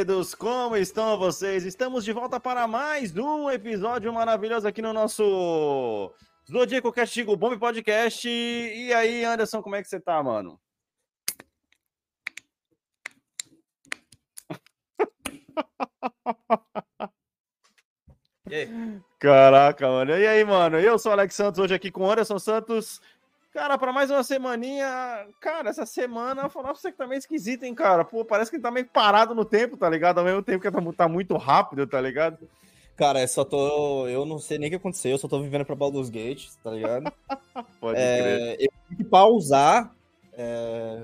Queridos, como estão vocês? Estamos de volta para mais um episódio maravilhoso aqui no nosso Zodíaco Castigo Bomb Podcast. E aí, Anderson, como é que você tá, mano? Caraca, mano. E aí, mano? Eu sou o Alex Santos, hoje aqui com o Anderson Santos. Cara, para mais uma semaninha. Cara, essa semana, eu falar pra você que tá meio esquisito, hein, cara? Pô, parece que ele tá meio parado no tempo, tá ligado? Ao mesmo tempo que tá, tá muito rápido, tá ligado? Cara, eu só tô. Eu não sei nem o que aconteceu, eu só tô vivendo pra Baldur's Gate, tá ligado? Pode crer. É, eu tive que pausar é,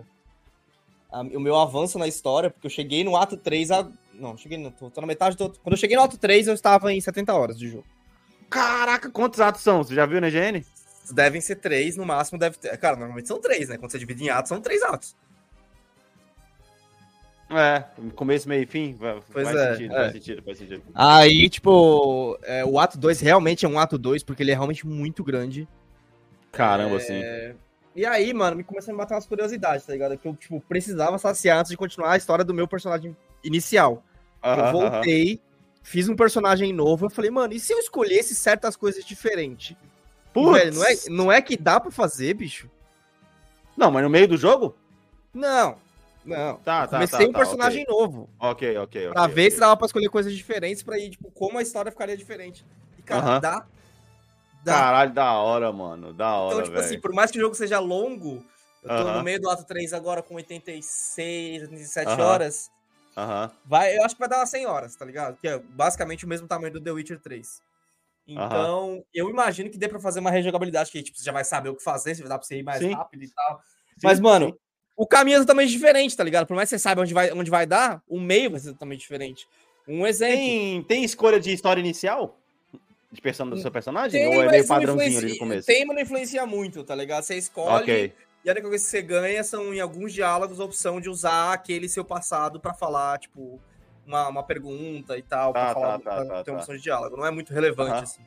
a- o meu avanço na história, porque eu cheguei no ato 3. A... Não, cheguei no, tô, tô na metade do. Quando eu cheguei no ato 3, eu estava em 70 horas de jogo. Caraca, quantos atos são? Você já viu na GN? Devem ser três, no máximo deve ter. Cara, normalmente são três, né? Quando você divide em atos, são três atos. É, começo, meio e fim. Vai- Pois faz é, sentido, é. faz sentido, faz sentido. Aí, tipo, é, o ato 2 realmente é um ato 2, porque ele é realmente muito grande. Caramba, assim. E aí, mano, me começou a me bater umas curiosidades, tá ligado? Que eu, tipo, precisava saciar antes de continuar a história do meu personagem inicial. Aham, eu voltei, fiz um personagem novo, eu falei, mano, e se eu escolhesse certas coisas diferentes? Putz! Velho, não é, não é que dá pra fazer, bicho? Não, mas no meio do jogo? Não, não. Tá, tá, Comecei tá, um tá, personagem novo. Ok, ok, ok. Pra ver ok. se dava pra escolher coisas diferentes pra ir, tipo, como a história ficaria diferente. E, cara, Aham. dá. Dá. Caralho, da hora, mano. Da hora, Então, tipo velho. assim, por mais que o jogo seja longo, eu tô Aham. no meio do ato 3 agora com 86, 87 Aham. horas. Aham. Vai, eu acho que vai dar umas 100 horas, tá ligado? Que é basicamente o mesmo tamanho do The Witcher 3. Então, eu imagino que dê pra fazer uma rejogabilidade que tipo, você já vai saber o que fazer, se vai dar pra você ir mais Sim. rápido e tal. Sim, Mas, mano, sim. o caminho é totalmente diferente, tá ligado? Por mais que você saiba onde vai, onde vai dar, o meio vai ser totalmente diferente. Um exemplo. Tem, tem escolha de história inicial? De person... do seu personagem? Tem, Ou é meio padrãozinho ali no começo? Tem, mas não influencia muito, tá ligado? Você escolhe Ok. e a única coisa que você ganha são, em alguns diálogos, a opção de usar aquele seu passado pra falar, tipo, uma, uma pergunta e tal, Tá, pra falar, tá, tá, pra tá, ter uma tá. opção de diálogo. Não é muito relevante, assim.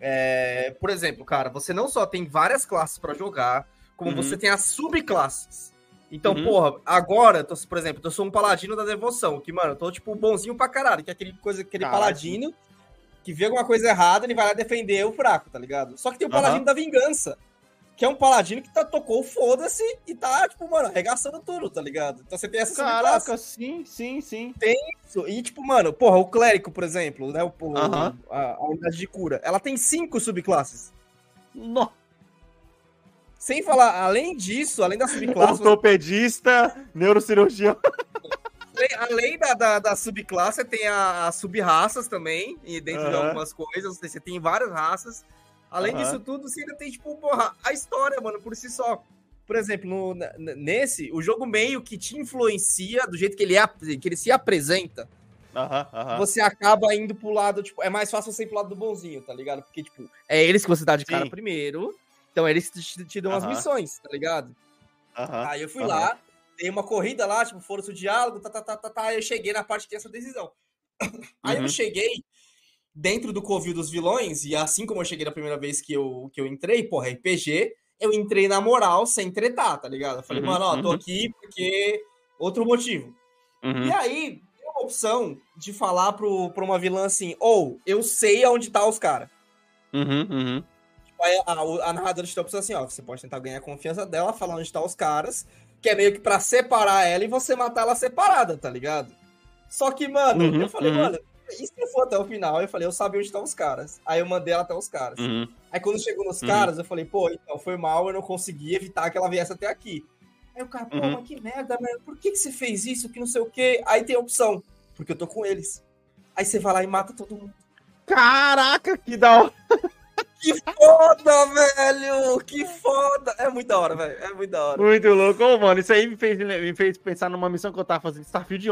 É, por exemplo, cara, você não só tem várias classes pra jogar, como Uhum. você tem as subclasses. Então, Uhum. porra, agora, tô- por exemplo, eu sou um paladino da devoção, que, mano, eu tô, tipo, bonzinho pra caralho, que é aquele, coisa, aquele Caralho. paladino que vê alguma coisa errada, ele vai lá defender o fraco, tá ligado? Só que tem o paladino da vingança, que é um paladino que tá, tocou o foda-se e tá, tipo, mano, arregaçando tudo, tá ligado? Então você tem essa Caraca, subclasse. sim, sim, sim. Isso. E, tipo, mano, porra, o clérigo, por exemplo, né, o, o- Aham. a, a unidade de cura, ela tem cinco subclasses. No... Sem falar, além disso, além da subclasse, você Ortopedista, neurocirurgião. Além, da, da, da subclasse, você tem a- as sub-raças também, e dentro de algumas coisas, você tem várias raças. Além Aham. disso tudo, você ainda tem, tipo, porra, a história, mano, por si só. por exemplo, no- nesse, o jogo meio que te influencia do jeito que ele, é, que ele se apresenta. Aham, aham. Você acaba indo pro lado, tipo, é mais fácil você ir pro lado do bonzinho, tá ligado? Porque, tipo, é eles que você dá de cara Sim. primeiro. Então eles te, te dão as missões, tá ligado? Aí eu fui lá, dei uma corrida lá, tipo, foram-se o diálogo, tá, tá, tá, tá, tá, aí eu cheguei na parte que tem essa decisão. Aí Uhum. eu cheguei dentro do covil dos vilões, e assim como eu cheguei da primeira vez que eu, que eu entrei, porra, RPG, eu entrei na moral, sem tretar, tá ligado? Eu falei, Uhum, mano, ó, tô uhum. aqui porque outro motivo. Uhum. E aí, tem uma opção de falar pro, pra uma vilã assim, ou, eu sei aonde tá os caras. Uhum, uhum. Aí a, a, a narradora te dá a opção assim, ó, você pode tentar ganhar a confiança dela, falar onde tá os caras, que é meio que pra separar ela e você matar ela separada, tá ligado? Só que, mano, Uhum, eu falei, uhum. mano, e se eu for até o final? Eu falei, eu sabia onde estão os caras. Aí eu mandei ela até os caras. Uhum. Aí quando chegou nos Uhum. caras, eu falei, pô, então foi mal, eu não consegui evitar que ela viesse até aqui. Aí o cara, pô, Uhum. mas que merda, mano, por que, que você fez isso? Que não sei o quê. Aí tem a opção, porque eu tô com eles. Aí você vai lá e mata todo mundo. Caraca, que da hora. Que foda, velho! Que foda! É muito da hora, velho. É muito da hora. Muito louco, Ô, mano. Isso aí me fez, me fez pensar numa missão que eu tava fazendo Starfield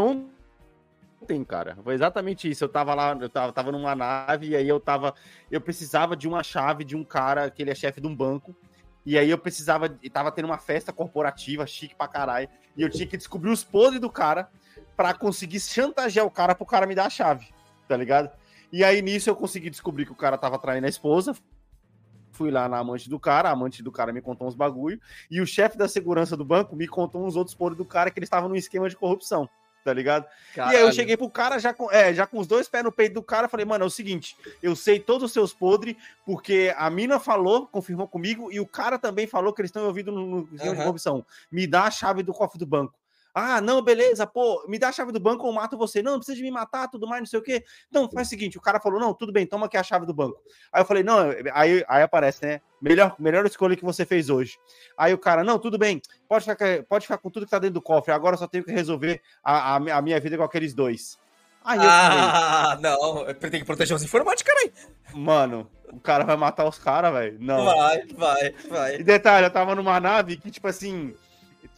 ontem, cara. Foi exatamente isso. Eu tava lá, eu tava, tava numa nave e aí eu tava. Eu precisava de uma chave de um cara que ele é chefe de um banco. E aí eu precisava. E tava tendo uma festa corporativa, chique pra caralho. E eu tinha que descobrir os podres do cara pra conseguir chantagear o cara pro cara me dar a chave, tá ligado? E aí nisso eu consegui descobrir que o cara tava traindo a esposa. Fui lá na amante do cara, a amante do cara me contou uns bagulho. E o chefe da segurança do banco me contou uns outros podres do cara que ele estava num esquema de corrupção, tá ligado? E aí eu cheguei pro cara já com, é, já com os dois pés no peito do cara, falei, mano, é o seguinte, eu sei todos os seus podres, porque a mina falou, confirmou comigo, e o cara também falou que eles estão envolvidos no, no esquema de corrupção. Me dá a chave do cofre do banco. Ah, não, beleza, pô, me dá a chave do banco ou mato você. Não, não precisa de me matar, tudo mais, não sei o quê. Não, faz o seguinte, o cara falou, não, tudo bem, toma aqui a chave do banco. Aí eu falei, não, aí, aí aparece, né? Melhor, melhor escolha que você fez hoje. Aí o cara, não, tudo bem, pode ficar, pode ficar com tudo que tá dentro do cofre, agora eu só tenho que resolver a, a, a minha vida com aqueles dois. Aí eu falei, Ah, não. Tem que proteger os informantes, caralho. mano, o cara vai matar os caras, velho. Não. Vai, vai, E vai. detalhe, eu tava numa nave que, tipo assim,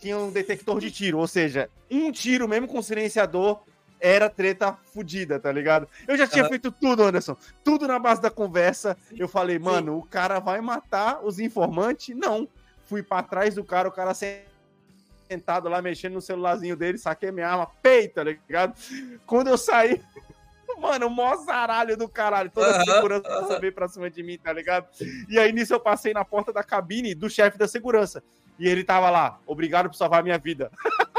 tinha um detector de tiro, ou seja, um tiro mesmo com silenciador era treta fodida, tá ligado? Eu já tinha Aham. feito tudo, Anderson. Tudo na base da conversa. Eu falei, mano, o cara vai matar os informantes? Não. Fui pra trás do cara, o cara sentado lá mexendo no celularzinho dele, saquei minha arma, peita, tá ligado? Quando eu saí. Mano, o maior zaralho do caralho. Toda a segurança veio pra cima de mim, tá ligado? E aí nisso eu passei na porta da cabine do chefe da segurança. E ele tava lá, obrigado por salvar a minha vida.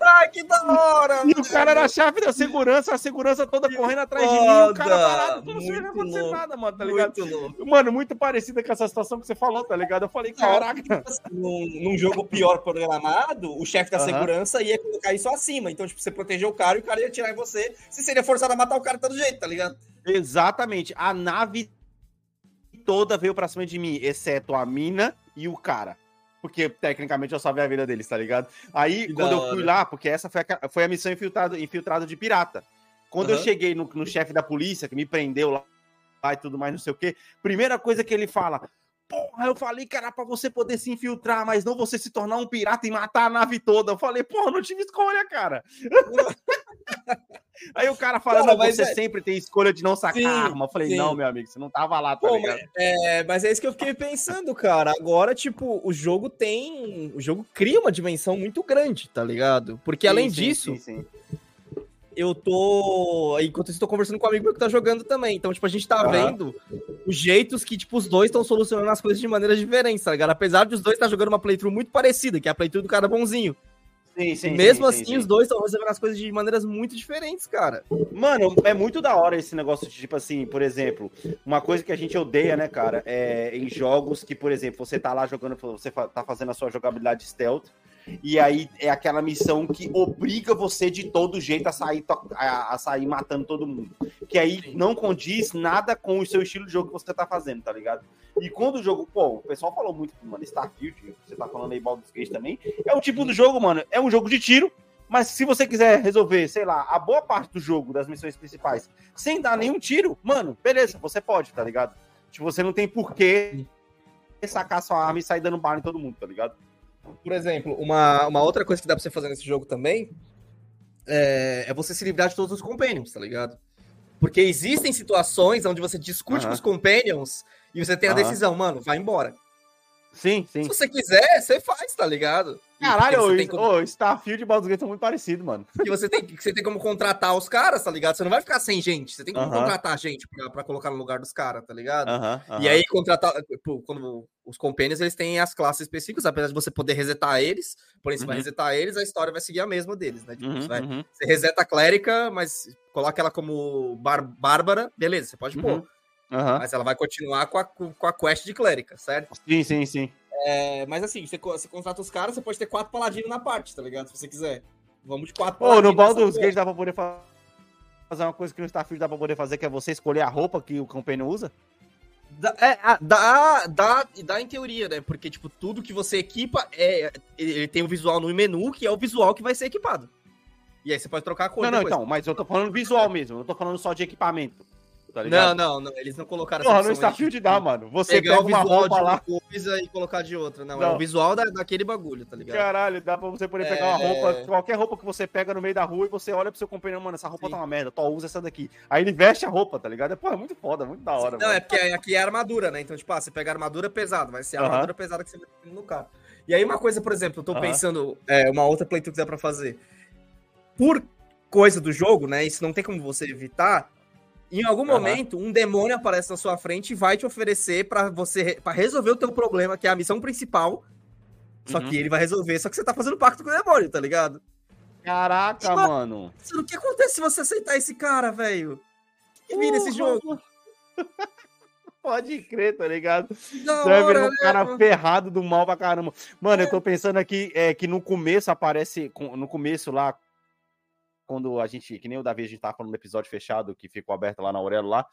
Ai, que da hora! E o cara era chefe da segurança, a segurança toda correndo atrás de mim, o cara foda! parado, tudo sem acontecer louco. nada, mano, tá ligado? Muito louco. Mano, muito parecida com essa situação que você falou, tá ligado? Eu falei, caraca. Num, num jogo pior programado, o chefe da Aham. segurança ia colocar isso acima. Então, tipo, você protegeu o cara e o cara ia atirar em você. Você seria forçado a matar o cara de todo jeito, tá ligado? Exatamente. A nave toda veio pra cima de mim, exceto a mina e o cara. Porque, tecnicamente, eu salvei a vida deles, tá ligado? Aí, quando eu fui lá, porque essa foi a, foi a missão infiltrado, infiltrado de pirata. Quando eu Aham. cheguei no, no chefe da polícia, que me prendeu lá, lá e tudo mais, não sei o quê, primeira coisa que ele fala... Porra, eu falei que era pra você poder se infiltrar, mas não você se tornar um pirata e matar a nave toda. Eu falei, porra, não tive escolha, cara. Aí o cara fala, Cara, não, você é- sempre tem escolha de não sacar Sim, arma. Eu falei, sim. não, meu amigo, você não tava lá, tá Pô, ligado? mas, é, mas é isso que eu fiquei pensando, cara. Agora, tipo, o jogo tem. O jogo cria uma dimensão muito grande, tá ligado? Porque além Sim, sim, disso, eu tô. Enquanto isso, tô conversando com um amigo meu que tá jogando também. Então, tipo, a gente tá vendo os jeitos que, tipo, os dois estão solucionando as coisas de maneiras diferentes, tá ligado? Apesar de os dois estar jogando uma playthrough muito parecida, que é a playthrough do cara bonzinho. Sim, sim, Mesmo sim, assim, sim, os dois estão resolvendo as coisas de maneiras muito diferentes, cara. Mano, é muito da hora esse negócio de, tipo assim, por exemplo, uma coisa que a gente odeia, né, cara, é em jogos que, por exemplo, você tá lá jogando, você tá fazendo a sua jogabilidade stealth, e aí é aquela missão que obriga você de todo jeito a sair, a, a sair matando todo mundo. Que aí não condiz nada com o seu estilo de jogo que você tá fazendo, tá ligado? E quando o jogo, pô, o pessoal falou muito, mano, Starfield, você tá falando aí Baldur's Gate também, é o tipo do jogo, mano, é um jogo de tiro, mas se você quiser resolver, sei lá, a boa parte do jogo, das missões principais, sem dar nenhum tiro, mano, beleza, você pode, tá ligado? Tipo, você não tem porquê sacar sua arma e sair dando bala em todo mundo, tá ligado? Por exemplo, uma, uma outra coisa que dá pra você fazer nesse jogo também é, é você se livrar de todos os companions, tá ligado? Porque existem situações onde você discute Aham. com os companions e você tem a Aham. decisão, mano, vai embora. Sim, sim. Se você quiser, você faz, tá ligado? E Caralho, o, como- o Starfield e Baldur's Gate são muito parecidos, mano. que você tem, que você tem como contratar os caras, tá ligado? Você não vai ficar sem gente, você tem como Aham. contratar gente pra, pra colocar no lugar dos caras, tá ligado? Aham, aham. E aí, contratar. pô, Quando os companions eles têm as classes específicas, apesar de você poder resetar eles, porém, você vai Uhum. resetar eles, a história vai seguir a mesma deles, né? Tipo, Uhum, você, vai- uhum, você reseta a clérica, mas coloca ela como bar- bárbara, beleza, você pode pôr. Uhum. Mas ela vai continuar com a, com a quest de clérica, certo? Sim, sim, sim. É, mas assim, você, você contrata os caras, você pode ter quatro paladinos na parte, tá ligado? Se você quiser. Vamos de quatro Ô, no Baldur's Gate dá pra poder fa- fazer uma coisa que no Starfield dá pra poder fazer, que é você escolher a roupa que o Companion usa? Dá, é, dá, dá, dá em teoria, né? Porque, tipo, tudo que você equipa, é, ele tem o visual no menu, que é o visual que vai ser equipado. E aí você pode trocar a cor Não, não, depois. então, mas eu tô falando visual mesmo, eu não tô falando só de equipamento. Tá Não, ligado? não, não, eles não colocaram Porra, no opção aí de, Starfield dá, mano. Você Pegar pega o uma visual roupa de lá. uma coisa e colocar de outra. Não, é Não. o visual da, daquele bagulho, tá ligado? Caralho, dá pra você poder pegar uma É. roupa, qualquer roupa que você pega no meio da rua e você olha pro seu companheiro, mano, essa roupa Sim. tá uma merda, tô, usa essa daqui. Aí ele veste a roupa, tá ligado? Pô, é muito foda, muito da hora, não, mano. é porque aqui é armadura, né? Então, tipo, ah, você pega a armadura pesada, vai ser a armadura pesada que você vai ter no carro. E aí, uma coisa, por exemplo, eu tô Aham. pensando, é, uma outra playthrough que dá pra fazer. Por coisa do jogo, né? Isso não tem como você evitar. Em algum Aham. momento, um demônio aparece na sua frente e vai te oferecer pra você para resolver o teu problema, que é a missão principal. Só Uhum. que ele vai resolver, só que você tá fazendo pacto com o demônio, tá ligado? Caraca, Mano, mano. O que acontece se você aceitar esse cara, velho? Que vira esse jogo? Pode crer, tá ligado? Da Você vai hora, um né, cara mano? ferrado do mal pra caramba. Mano, eu tô pensando aqui é, que no começo aparece. No começo lá, quando a gente. Que nem o Davi, a gente tava falando no episódio fechado que ficou aberto lá na Aurelo lá.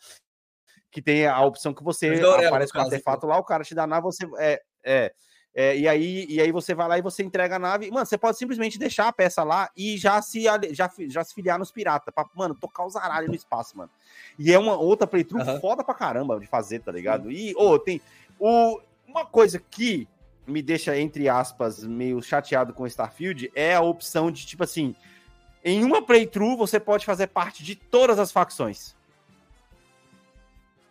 Que tem a opção que você Aurelo, aparece com o artefato lá, o cara te dá a nave, você. É, é, é, e, aí, e aí você vai lá e você entrega a nave. Mano, você pode simplesmente deixar a peça lá e já se, já, já se filiar nos piratas. Pra, mano, tocar os aralhos no espaço, mano. E é uma outra playthrough foda pra caramba de fazer, tá ligado? E, ô, tem. O, uma coisa que me deixa, entre aspas, meio chateado com Starfield é a opção de, tipo assim, em uma playthrough você pode fazer parte de todas as facções.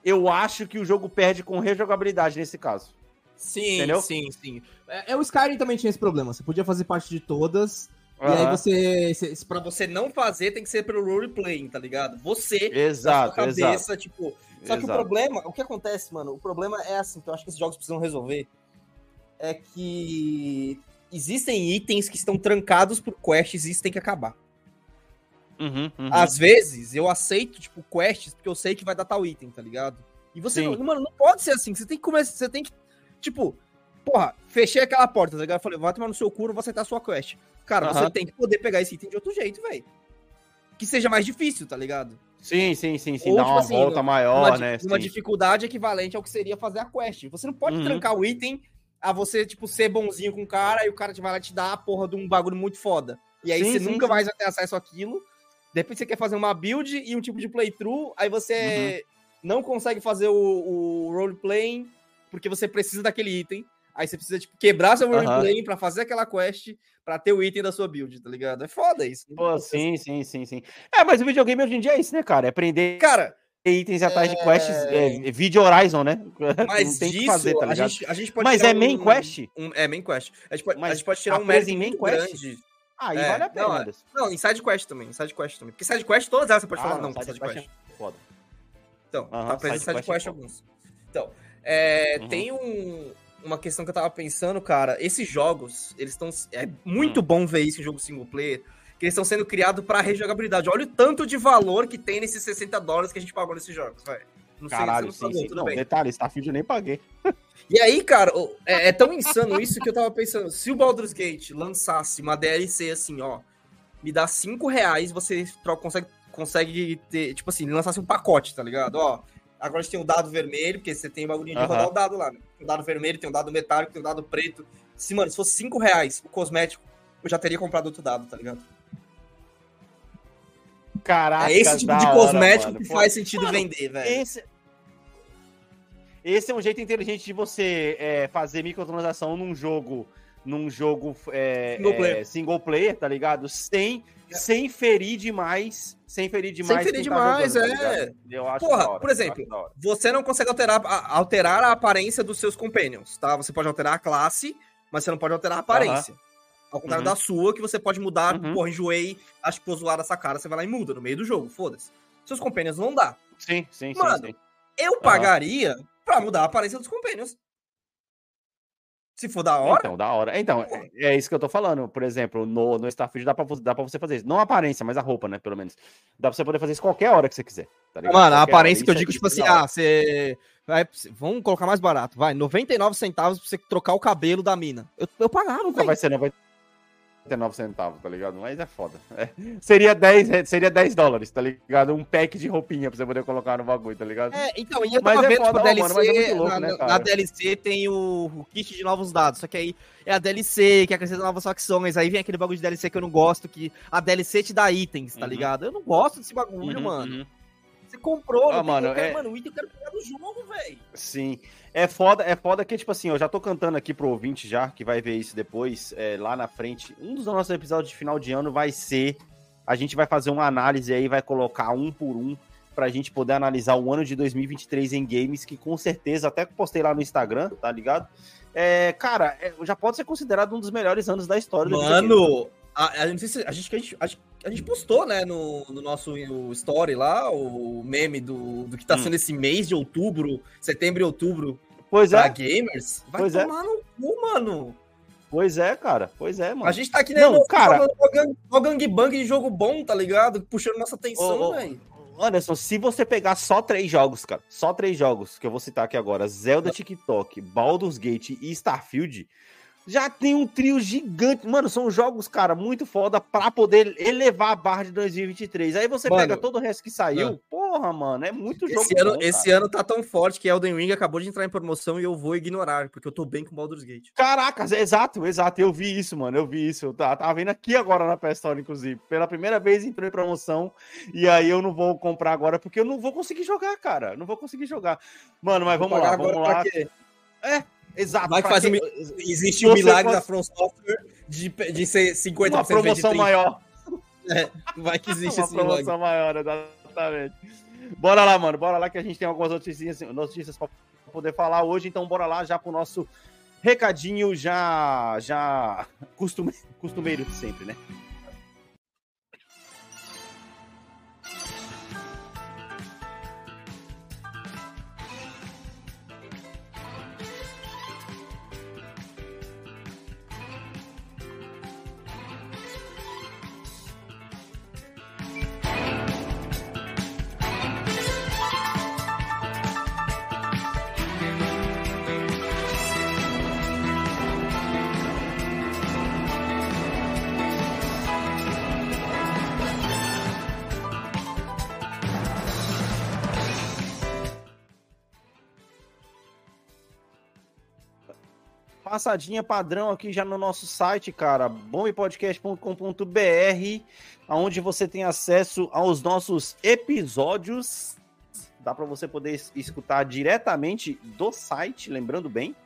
Eu acho que o jogo perde com rejogabilidade nesse caso. Sim, Entendeu? sim, sim. É, é, o Skyrim também tinha esse problema. Você podia fazer parte de todas. E aí você. se- Pra você não fazer, tem que ser pelo roleplaying, tá ligado? Você, Exato, sua exato. tipo. Só que o exato. problema, o que acontece, mano? O problema é assim, que eu acho que esses jogos precisam resolver. É que existem itens que estão trancados por quests e isso tem que acabar. Uhum, uhum. Às vezes, eu aceito, tipo, quests, porque eu sei que vai dar tal item, tá ligado? E você, Sim. não, mano, não pode ser assim. Você tem que começar, você tem que, tipo, porra, fechei aquela porta, tá ligado? Eu falei, vai tomar no seu cu, vou aceitar a sua quest. Cara, você Aham. tem que poder pegar esse item de outro jeito, velho. Que seja mais difícil, tá ligado? Sim, sim, sim, sim. Ou, Dá tipo uma assim, volta maior, uma, né? uma sim. dificuldade equivalente ao que seria fazer a quest. Você não pode Uhum. trancar o item a você, tipo, ser bonzinho com o cara e o cara te vai lá te dar a porra de um bagulho muito foda. E aí Sim, você sim, nunca sim. vai ter acesso àquilo. Depois você quer fazer uma build e um tipo de playthrough, aí você Uhum. não consegue fazer o, o roleplaying porque você precisa daquele item. Aí você precisa, tipo, quebrar seu Aham. roleplaying pra fazer aquela quest pra ter o item da sua build, tá ligado? É foda isso. Não Pô, sim, sim, sim, sim. É, mas o videogame hoje em dia é isso, né, cara? É prender Cara, itens atrás de É. quests, é, vídeo Horizon, né? mas tem disso fazer, tá a, ligado? gente, a gente pode Mas é main um- quest? um- é main quest. A gente pode, a gente pode tirar um mérito em main quest? grande. Aí É, vale a pena, não, é- Anderson. Não, em side quest também, em side quest também. Porque side quest, todas elas você pode Ah, falar não, side side quest quest. é foda. Então, Aham, tá preso em side side quest é quest alguns. Então, é, Uhum. tem um, uma questão que eu tava pensando, cara. Esses jogos, eles estão. É muito Hum. bom ver isso em jogo single player. Que eles estão sendo criados pra rejogabilidade. Olha o tanto de valor que tem nesses 60 dólares que a gente pagou nesses jogos, velho. Não sei, Caralho, você sim, sim. Não, detalhe, Starfield eu nem paguei. E aí, cara, é, é tão insano isso que eu tava pensando. Se o Baldur's Gate lançasse uma DLC assim, ó, me dá 5 reais, você consegue, consegue ter, tipo assim, lançasse um pacote, tá ligado? Ó, agora a gente tem o dado vermelho, porque você tem o bagulhinho de Aham. rodar o dado lá, né? Tem o dado vermelho, tem o dado metálico, tem o dado preto. Se, mano, se fosse 5 reais o cosmético, eu já teria comprado outro dado, tá ligado? Caraca, é esse tipo de hora, cosmético mano. que faz sentido mano, vender, velho. Esse... esse é um jeito inteligente de você é, fazer microtransação num jogo, num jogo é, Single é, player. single player, tá ligado? Sem, sem ferir demais, sem ferir demais. ferir quem tá demais, jogando, tá é. ligado? Eu acho Porra, hora, por exemplo, hora. Você não consegue alterar alterar a aparência dos seus companions, tá? Você pode alterar a classe, mas você não pode alterar a aparência. Ao contrário Uhum. da sua, que você pode mudar, Uhum. porra, enjoei, acho que zoada essa cara, você vai lá e muda no meio do jogo, foda-se. Seus companions não dá. Sim, sim, sim, Mano, sim. Eu pagaria pra mudar a aparência dos companions. Se for da hora, Então, da hora. Então, é, é isso que eu tô falando. Por exemplo, no, no Starfield dá pra, dá pra você fazer isso. Não a aparência, mas a roupa, né? Pelo menos. Dá pra você poder fazer isso qualquer hora que você quiser. tá ligado? Mano, a aparência hora. que eu é- digo, tipo assim, é da hora. ah, você. Vai, vamos colocar mais barato, vai, 99 centavos pra você trocar o cabelo da mina. Eu, eu pagava, Nunca vai ser 99 centavos, tá ligado? Mas é foda. É. Seria, 10, re- seria 10 dólares, tá ligado? Um pack de roupinha pra você poder colocar no bagulho, tá ligado? É, então, e eu Mas tava é vendo, foda, tipo, DLC, mano, mas é louco, na, né, na DLC tem o, o kit de novos dados, só que aí é a DLC que acrescenta novas facções, aí vem aquele bagulho de DLC que eu não gosto, que a DLC te dá itens, tá Uhum. ligado? Eu não gosto desse bagulho, Uhum, mano. uhum. Comprou, Ah, não mano, eu quero- é- mano, o item eu quero pegar no jogo, velho. Sim. É foda, é foda que, tipo assim, eu já tô cantando aqui pro ouvinte já, que vai ver isso depois, é, lá na frente. Um dos nossos episódios de final de ano vai ser. A gente vai fazer uma análise aí, vai colocar um por um, pra gente poder analisar o ano de 2023 em games, que com certeza, até que postei lá no Instagram, tá ligado? É, cara, é, já pode ser considerado um dos melhores anos da história do videogame. Mano, a, a, não sei se a gente, a gente, a gente, postou, né, no, no nosso story lá, o meme do, do que tá Hum. sendo esse mês de outubro, setembro e outubro Pois pra é, gamers. Vai Pois é. tomar no cu, mano. pois é, cara. Pois é, mano. A gente tá aqui, Não, né, cara. jogando mó gang- mó gangbang de jogo bom, tá ligado? Puxando nossa atenção, velho. Anderson, se você pegar só três jogos, cara, só três jogos que eu vou citar aqui agora: Zelda TikTok, Baldur's Gate e Starfield, já tem um trio gigante. Mano, são jogos, cara, muito foda pra poder elevar a barra de 2023. Aí você Mano, pega todo o resto que saiu, porra, mano, é muito jogo Esse, ano, bom, esse cara. ano tá tão forte que Elden Ring acabou de entrar em promoção e eu vou ignorar, porque eu tô bem com Baldur's Gate. Caracas, é exato, exato. Eu vi isso, mano. Eu vi isso. Eu tá- tava vendo aqui agora na PS Store, inclusive. Pela primeira vez entrou em promoção. E aí eu não vou comprar agora, porque eu não vou conseguir jogar, cara. Não vou conseguir jogar. Mano, mas Vou vamos lá, vamos lá. quê? Exato. Vai que pra faz quê? um Existe o você milagre da From Software de, de ser 50% uma promoção 30%. maior. Vai que existe uma esse milagre. promoção maior, exatamente. Bora lá, mano. Bora lá que a gente tem algumas notícias, notícias pra poder falar hoje. Então, bora lá já pro nosso recadinho já já costume, costumeiro de sempre, né? Passadinha padrão aqui já no nosso site, cara, bombpodcast.com.br, onde você tem acesso aos nossos episódios. Dá para você poder es- escutar diretamente do site, lembrando bem.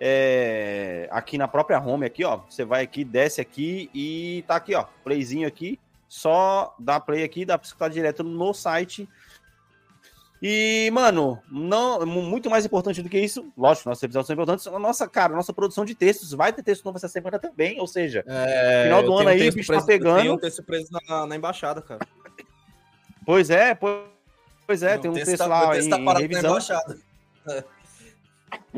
É, aqui na própria home aqui, ó, você vai aqui, desce aqui e tá aqui, ó, playzinho aqui. Só dá play aqui, dá para escutar direto no site. E, mano, não, mu- muito mais importante do que isso, lógico, nossos episódios são importantes. A nossa, cara, a nossa produção de textos vai ter texto novo essa semana também, ou seja, É, Final do ano aí, o bicho tá preso- pegando. Eu tenho um texto preso na, na embaixada, cara. pois é, pois, pois é, Meu tem um texto, tá- lá texto em, tá em parado na revisão. embaixada.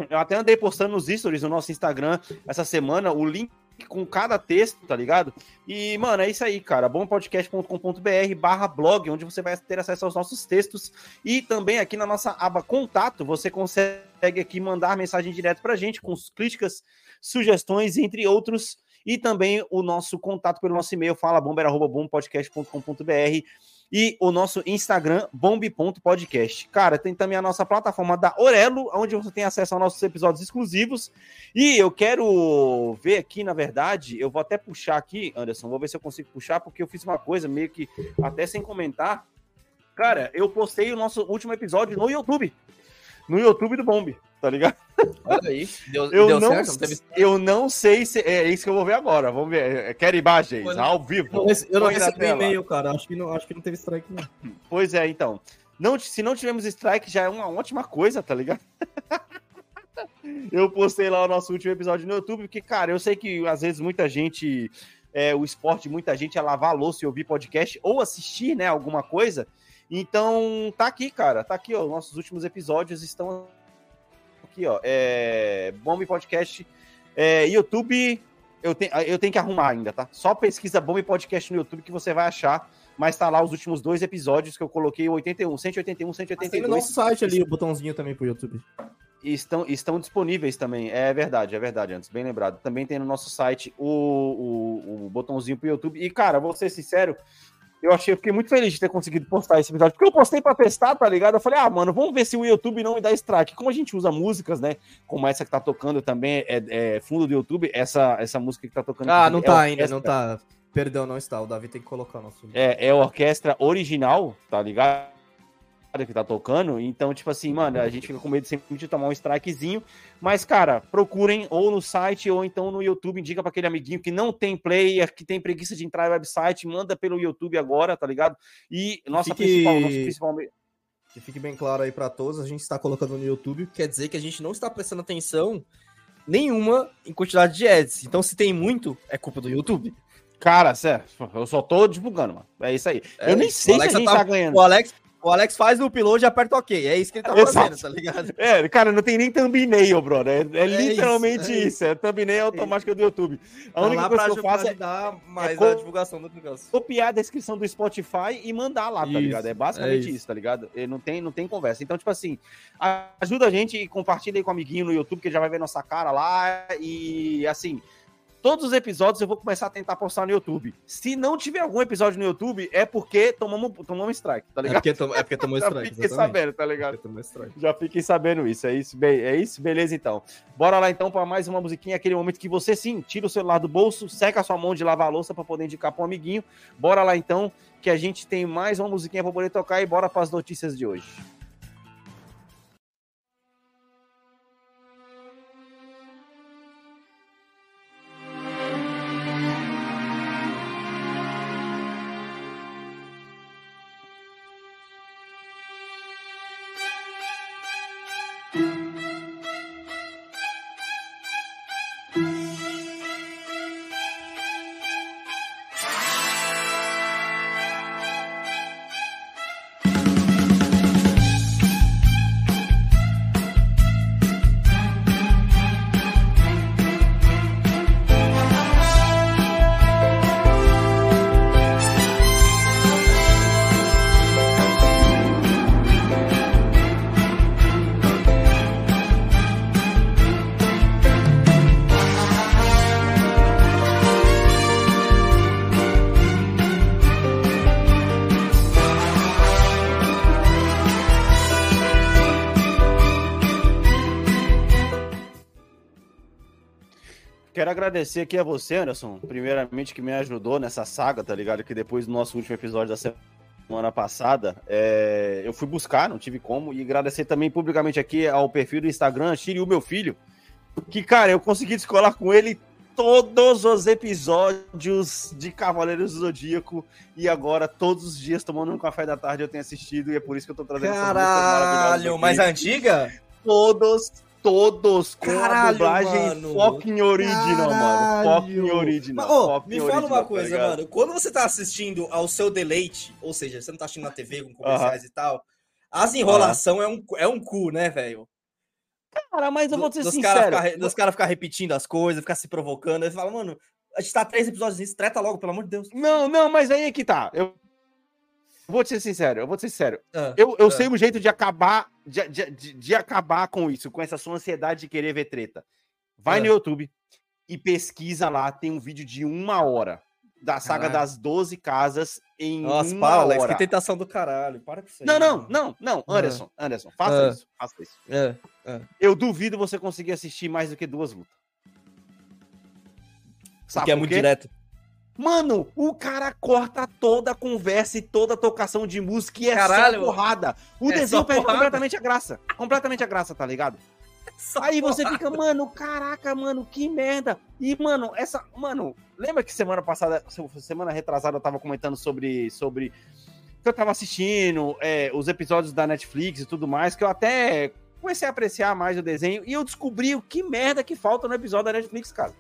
Eu até andei postando nos stories no nosso Instagram essa semana o link com cada texto, tá ligado? E, mano, é isso aí, cara. bompodcast.com.br barra blog, onde você vai ter acesso aos nossos textos. E também aqui na nossa aba contato, você consegue aqui mandar mensagem direto pra gente com críticas, sugestões, entre outros. E também o nosso contato pelo nosso e-mail, fala bomber.bompodcast.com.br e o nosso Instagram, bomb.podcast. Cara, tem também a nossa plataforma da Orelo, onde você tem acesso aos nossos episódios exclusivos. E eu quero ver aqui, na verdade, eu vou até puxar aqui, Anderson, vou ver se eu consigo puxar, porque eu fiz uma coisa meio que até sem comentar. Cara, eu postei o nosso último episódio no YouTube. No YouTube do Bomb. Tá ligado? Olha aí. Deu, Eu deu não, certo? Não teve... eu não sei se. É isso que eu vou ver agora. Vamos ver. Quero imagens, Pois é. ao vivo. Eu não rece- eu não Põe na recebi e-mail, cara. Acho que, não, acho que não teve strike, não. Pois é, então. Não, se não tivermos strike, já é uma ótima coisa, tá ligado? eu postei lá o nosso último episódio no YouTube, porque, cara, eu sei que às vezes muita gente. é, o esporte, muita gente é lavar a louça e ouvir podcast ou assistir, né, alguma coisa. Então, tá aqui, cara. Tá aqui, ó. Nossos últimos episódios estão aqui, ó. É, Bomb Podcast. É, YouTube. Eu, tenho eu tenho que arrumar ainda, tá? Só pesquisa Bomb Podcast no YouTube que você vai achar mas tá lá os últimos dois episódios que eu coloquei, o 81, 181, Tem no 182, nosso site ali o botãozinho também pro YouTube. estão, estão disponíveis também. É verdade, é verdade, antes, bem lembrado. Também tem no nosso site o, o, o botãozinho pro YouTube. E, cara, vou ser sincero, eu achei, eu fiquei muito feliz de ter conseguido postar esse episódio, porque eu postei pra testar, tá ligado? Eu falei, ah, mano, vamos ver se o YouTube não me dá strike. Como a gente usa músicas, né? Como essa que tá tocando também é, é fundo do YouTube, essa, essa música que tá tocando. Ah, não é tá ainda, não tá. Perdão, não está. O Davi tem que colocar o nosso. É, é a orquestra original, tá ligado? Que tá tocando. Então, tipo assim, mano, a gente fica com medo sempre de tomar um strikezinho. Mas, cara, procurem ou no site ou então no YouTube. Indica pra aquele amiguinho que não tem player, que tem preguiça de entrar no website. Manda pelo YouTube agora, tá ligado? E nossa Fique- principal, nosso principal. Que fique bem claro aí pra todos, a gente está colocando no YouTube. Quer dizer que a gente não está prestando atenção nenhuma em quantidade de ads. Então, se tem muito, é culpa do YouTube. Cara, sério, eu só tô divulgando, mano. É isso aí. É, eu nem sei se a gente tá- tá ganhando. O Alex, o Alex faz no upload e aperta OK. É isso que ele tá Exato. fazendo, tá ligado? É, cara, não tem nem thumbnail, brother. É, é É literalmente isso, é isso. É thumbnail automática do YouTube. A Tá única coisa que eu faço é ajudar mais a divulgação do negócio. copiar a descrição do Spotify e mandar lá, tá Isso, ligado? É basicamente é isso. isso. tá ligado? E não tem, não tem conversa. Então, tipo assim, ajuda a gente e compartilha aí com o amiguinho no YouTube, que já vai ver nossa cara lá. E assim, todos os episódios eu vou começar a tentar postar no YouTube. Se não tiver algum episódio no YouTube, é porque tomamos, tomamos strike, tá É ligado? porque, tom- é porque tomou Já strike. fiquem exatamente. sabendo, tá É ligado? Já fiquem sabendo isso. É isso, be- é isso, beleza então. Bora lá então para mais uma musiquinha, aquele momento que você sim tira o celular do bolso, seca a sua mão de lavar a louça para poder indicar para um amiguinho. Bora lá então, que a gente tem mais uma musiquinha para poder tocar e bora para as notícias de hoje. Quero agradecer aqui a você, Anderson, primeiramente que me ajudou nessa saga, tá ligado? Que depois do nosso último episódio da semana passada, é, eu fui buscar, não tive como, e agradecer também publicamente aqui ao perfil do Instagram, Shiryu, meu filho, que, cara, eu consegui descolar com ele todos os episódios de Cavaleiros do Zodíaco e agora, todos os dias, tomando um café da tarde, eu tenho assistido e é por isso que eu tô trazendo essas músicas maravilhosas Caralho, a antiga? Todos, todos com a Caralho, dublagem mano. fucking original, mano. Fucking Caralho. original. Mas, ô, fucking me fala original, uma tá coisa, ligado? mano. Quando você tá assistindo ao seu deleite, ou seja, você não tá assistindo na TV com comerciais e tal, as enrolação é, um, é um cu, né, velho? Cara, mas eu vou ser Dos sincero. caras ficar, dos cara ficar repetindo as coisas, ficar se provocando. Aí você fala, mano, a gente tá três episódios nisso, treta logo, pelo amor de Deus. Não, não, mas aí é que tá. Eu vou te ser sincero, eu vou te ser sincero. Ah, Eu, eu ah. sei um jeito de acabar, de, de, de- acabar com isso, com essa sua ansiedade de querer ver treta. Vai Ah. no YouTube e pesquisa lá, tem um vídeo de uma hora da saga Caralho. das 12 casas em Nossa, uma para, Alex, hora. que tentação do caralho. Para com isso aí. Não, não, não, não, Anderson, Anderson, faça Ah. isso, faça isso. É. Eu duvido você conseguir assistir mais do que duas lutas. Porque é por muito quê? direto. Mano, o cara corta toda a conversa e toda a tocação de música e é Caralho. só porrada. O É desenho perde porrada. completamente a graça. Completamente a graça, tá ligado? Só Aí você porrada. fica, mano, caraca, mano, que merda. E, mano, essa. Mano, lembra que semana passada, semana retrasada, eu tava comentando sobre. sobre que eu tava assistindo é, os episódios da Netflix e tudo mais, que eu até comecei a apreciar mais o desenho e eu descobri o que merda que falta no episódio da Netflix, cara.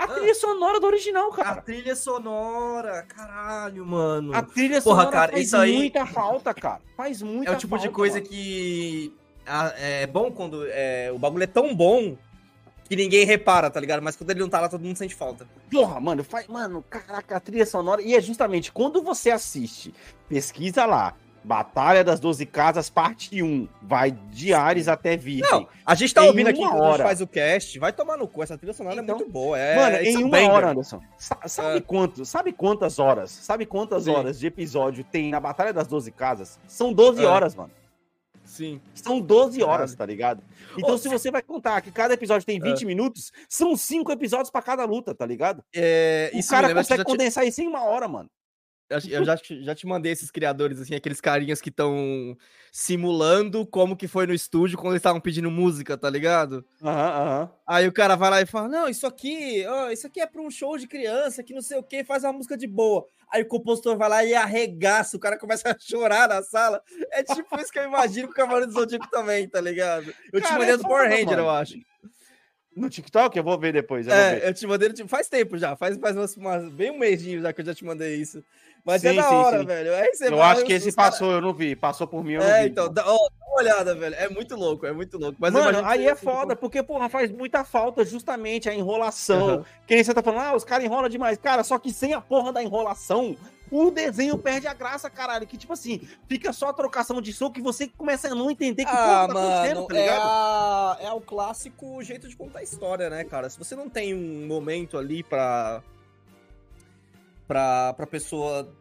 A Ah. trilha sonora do original, A cara. trilha sonora, caralho, mano. A trilha Porra, sonora cara, faz isso aí- muita falta, cara. Faz muita É o tipo de falta, coisa mano. que ah, é bom quando é, o bagulho é tão bom que ninguém repara, tá ligado? Mas quando ele não tá lá, todo mundo sente falta. Porra, mano, faz, mano, caraca, a trilha sonora. E é justamente quando você assiste, pesquisa lá, Batalha das Doze Casas, parte 1, vai de Ares até Virgem. Não, a gente tá Em ouvindo aqui uma quando a gente hora. faz o cast, vai tomar no cu. Essa trilha sonora Então, é muito boa. É, mano, em uma banger. hora, Anderson. sa- Sabe, É. quanto, sabe quantas horas? Sabe quantas Sim. horas de episódio tem na Batalha das Doze Casas? São 12 É. horas, mano. Sim. São 12 Caralho. horas, tá ligado? Então, Ô, se você vai contar que cada episódio tem 20 minutos, são 5 episódios pra cada luta, tá ligado? É, O isso cara consegue te- condensar isso em uma hora, mano. Eu já, te- já te mandei esses criadores, assim, aqueles carinhas que estão simulando como que foi no estúdio quando eles estavam pedindo música, tá ligado? Aham, aham. Aí o cara vai lá e fala: Não, isso aqui, ó, isso aqui é pra um show de criança, que não sei o que, faz uma música de boa. Aí o compositor vai lá e arregaça, o cara começa a chorar na sala. É tipo isso que eu imagino com o Cavaleiro do Zodíaco também, tá ligado? Eu te Cara, mandei é do Power Ranger, eu acho. No TikTok? Eu vou ver depois. Eu vou ver. É, eu te mandei faz tempo já, faz, faz umas, umas- bem um mêsinho já que eu já te mandei isso. Mas é Sim, da sim, hora, sim. velho. Aí você Eu vai, acho que esse cara- passou, eu não vi. Passou por mim, eu não É, vi. então, pô. dá, ó, dá uma olhada, velho. É muito louco, é muito louco. Mas Mano, que aí é assim, foda, porque, porra, faz muita falta justamente a enrolação. Aham. Que nem você tá falando, ah, os caras enrolam demais. Cara, só que sem a porra da enrolação, o desenho perde a graça, caralho. Que, tipo assim, fica só a trocação de som que você começa a não entender que Ah, porra tá acontecendo, mano, tá é, ligado? a- é o clássico jeito de contar história, né, cara? Se você não tem um momento ali pra. Pra, pra pessoa,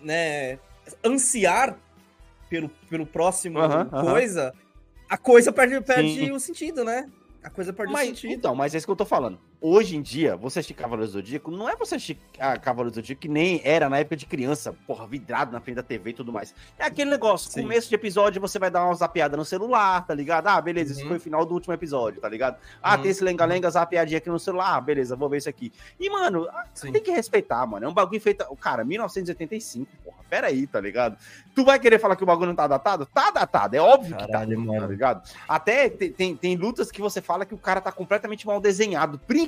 né, ansiar pelo, pelo próximo coisa, a coisa perde, perde Sim. o sentido, né? A coisa perde o Mas, sentido. então, mas é isso que eu tô falando. Hoje em dia, você assistir Cavaleiros do Zodíaco, não é você assistir a Cavaleiros do Zodíaco que nem era na época de criança, porra, vidrado na frente da TV e tudo mais. É aquele negócio, Sim. começo de episódio você vai dar uma zapeada no celular, tá ligado? Ah, beleza, Uhum. foi o final do último episódio, tá ligado? Ah, Uhum. tem esse lenga-lenga, zapeadinha aqui no celular, ah, beleza, vou ver isso aqui. E, mano, ah, Sim. tem que respeitar, mano. É um bagulho feito, cara, 1985, porra, pera aí, tá ligado? Tu vai querer falar que o bagulho não tá datado? Tá datado, é óbvio que tá, tá ligado? Até tem, tem, tem lutas que você fala que o cara tá completamente mal desenhado, principalmente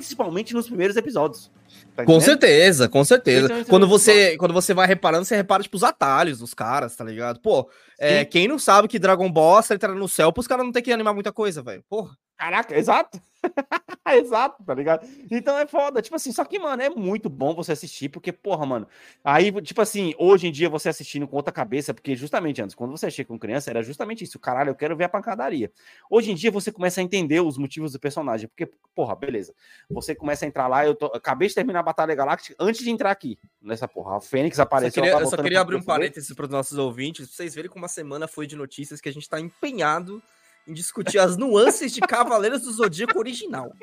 nos primeiros episódios. Tá Com certeza, com certeza. Principalmente Quando no você, quando você vai reparando, você repara, tipo, os atalhos dos caras, tá ligado? Pô, é, quem não sabe que Dragon Ball tá entrando no céu, pros caras não ter que animar muita coisa, velho. Porra. Caraca, exato. exato, tá ligado? Então é foda. Tipo assim, só que, mano, é muito bom você assistir, porque, porra, mano. Aí, tipo assim, hoje em dia você assistindo com outra cabeça, porque justamente antes, quando você assistia com criança, era justamente isso. Caralho, eu quero ver a pancadaria. Hoje em dia você começa a entender os motivos do personagem, porque, porra, beleza. Você começa a entrar lá, eu tô, acabei de terminar a Batalha Galáctica antes de entrar aqui, nessa porra. A Fênix Só apareceu. queria- ela tá eu só queria abrir um parênteses para os nossos ouvintes, pra vocês verem como a semana foi de notícias que a gente tá empenhado em discutir as nuances de Cavaleiros do Zodíaco original.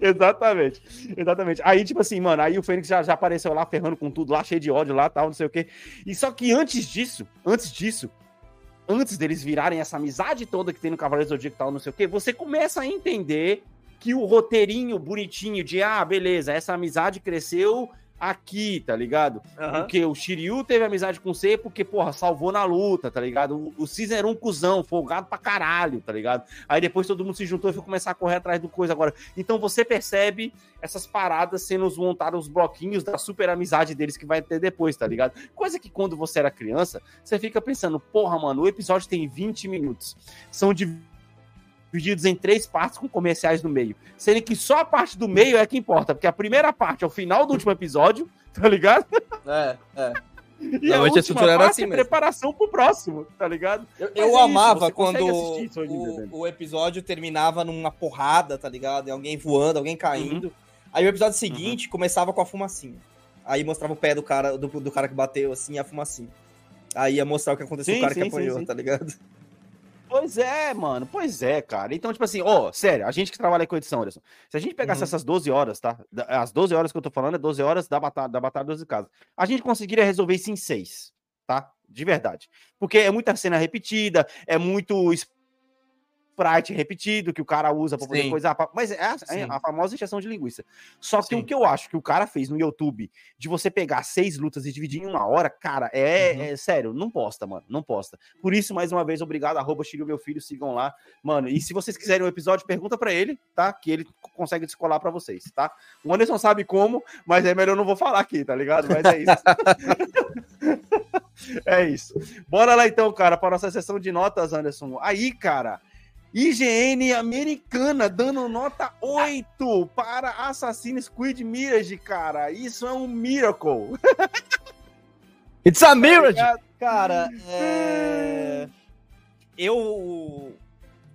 Exatamente, exatamente. Aí, tipo assim, mano, aí o Fênix já, já apareceu lá ferrando com tudo lá, cheio de ódio lá, tal, não sei o quê. E só que antes disso, antes disso, antes deles virarem essa amizade toda que tem no Cavaleiro do Zodíaco tal, não sei o quê, você começa a entender que o roteirinho bonitinho de, ah, beleza, essa amizade cresceu aqui, tá ligado? Porque o Shiryu teve amizade com você porque, porra, salvou na luta, tá ligado? O, o Caesar era um cuzão, folgado pra caralho, tá ligado? Aí depois todo mundo se juntou e foi começar a correr atrás do coisa agora. Então você percebe essas paradas sendo montadas, os bloquinhos da super amizade deles que vai ter depois, tá ligado? Coisa que quando você era criança, você fica pensando, porra, mano, o episódio tem 20 minutos. São divididos em três partes com comerciais no meio. Sendo que só a parte do meio é que importa, porque a primeira parte é o final do último episódio, tá ligado? É, é. E a última estrutura era parte assim é mesmo. preparação pro próximo, tá ligado? Eu, é eu isso, amava quando isso dia, o, o episódio terminava numa porrada, tá ligado? E alguém voando, alguém caindo. Aí o episódio seguinte começava com a fumacinha. Aí mostrava o pé do cara, do, do cara que bateu, assim, e a fumacinha. Aí ia mostrar o que aconteceu Sim, com o cara que sim, sim, apanhou, sim. tá ligado? Pois é, mano. Pois é, cara. Então, tipo assim, ó, sério, a gente que trabalha com edição, Anderson, se a gente pegasse Uhum. essas 12 horas, tá? As 12 horas que eu tô falando é 12 horas da batalha, da batalha 12 casas. A gente conseguiria resolver isso em 6, tá? De verdade. Porque é muita cena repetida, é muito sprite repetido que o cara usa pra poder Sim. coisar. pra- Mas é a, é a famosa injeção de linguiça. Só que Sim. o que eu acho que o cara fez no YouTube, de você pegar seis lutas e dividir em uma hora, cara, é, Uhum. é sério, não posta, mano. Não posta. Por isso, mais uma vez, obrigado, arroba Shiryu, meu filho, sigam lá. Mano, e se vocês quiserem um episódio, pergunta pra ele, tá? Que ele consegue descolar pra vocês, tá? O Anderson sabe como, mas é melhor eu não vou falar aqui, tá ligado? Mas é isso. é isso. Bora lá então, cara, para nossa sessão de notas, Anderson. Aí, cara, IGN americana dando nota 8 para Assassin's Creed Mirage, cara. Isso é um miracle. It's a mirage! ligado? Cara, é... eu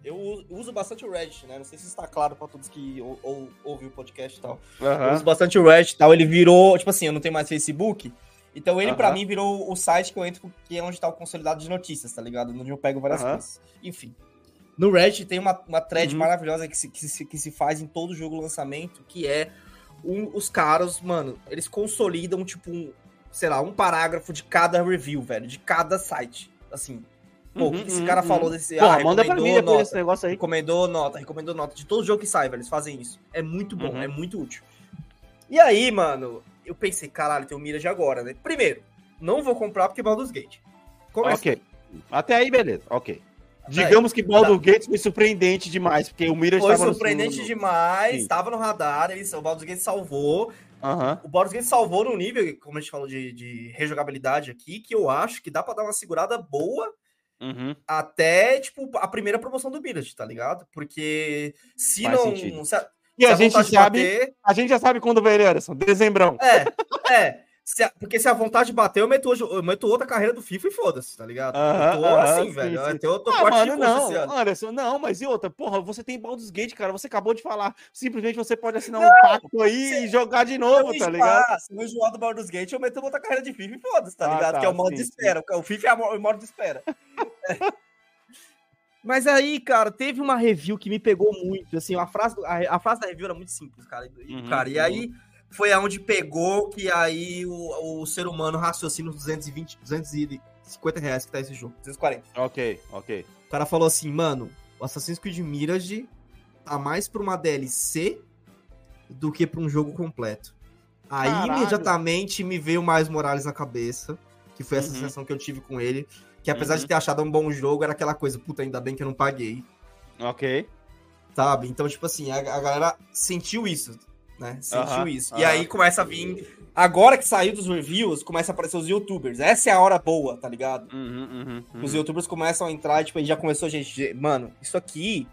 eu uso bastante o Reddit, né? Não sei se está claro para todos que ou, ou, ouvem o podcast e tal. Eu uso bastante o Reddit e tal. Ele virou, tipo assim, eu não tenho mais Facebook. Então ele, pra Aham. mim, virou o site que eu entro, que é onde tá o consolidado de notícias, tá ligado? Onde eu pego várias Aham. coisas. Enfim. No Reddit tem uma, uma thread Uhum. maravilhosa que se, que, se, que se faz em todo jogo lançamento, que é um- os caras, mano, eles consolidam, tipo, um, sei lá, um parágrafo de cada review, velho, de cada site. Assim, pô, o que Uhum, esse cara uhum, falou desse. Pô, ah, manda pra mim depois nota. esse negócio aí. Recomendou nota, recomendou nota. De todo jogo que sai, velho, eles fazem isso. É muito bom, Uhum. é muito útil. E aí, mano, eu pensei, caralho, tem o Mirage agora, né? Primeiro, não vou comprar porque é Baldur's Gate. Começa. Ok. Até aí, beleza. Ok. Digamos que Baldur's Gate foi surpreendente demais, porque o Mirage Foi estava no surpreendente segundo- demais, Sim. tava no radar, eles, o Baldur's Gate salvou. Aham. O Baldur's Gate salvou no nível, como a gente falou de, de rejogabilidade aqui, que eu acho que dá pra dar uma segurada boa Uhum. até, tipo, a primeira promoção do Mirage, tá ligado? Porque se Faz não... Se a, E a se a gente vontade sabe, bater- a gente já sabe quando vem, Anderson? Dezembrão. É, é. Se a- porque se a vontade bater, eu meto, hoje, eu meto outra carreira do FIFA e foda-se, tá ligado? Aham, eu tô aham, assim, sim, velho. sim. Tô, eu tô Ah, mano, não. Anderson, não, mas e outra? Porra, você tem Baldur's Gate, cara, você acabou de falar. Simplesmente você pode assinar um pacto aí e jogar de novo, Eu tá ligado? Se eu enjoar do Baldur's Gate, eu meto outra carreira de FIFA e foda-se, tá Ah, ligado? tá, que é o modo sim, de espera. O FIFA é o mo- o modo de espera. Mas aí, cara, teve uma review que me pegou muito. Assim, a frase, a, a frase da review era muito simples, cara. Uhum, cara, e aí foi aonde pegou que aí o, o ser humano raciocina os 220, 250 reais que tá esse jogo. 240. Ok, ok. O cara falou assim, mano, o Assassin's Creed Mirage tá mais pra uma DLC do que pra um jogo completo. Aí Caralho. imediatamente me veio mais Morales na cabeça, que foi essa Uhum. sensação que eu tive com ele, que apesar Uhum. de ter achado um bom jogo, era aquela coisa, puta, ainda bem que eu não paguei, Ok. sabe? Então, tipo assim, a, a galera sentiu isso, né? Sentiu Aham, isso. E aham. aí começa a vir... Agora que saiu dos reviews, começa a aparecer os youtubers. Essa é a hora boa, tá ligado? Uhum, uhum, uhum. Os youtubers começam a entrar, tipo, aí já começou a gente, mano, isso aqui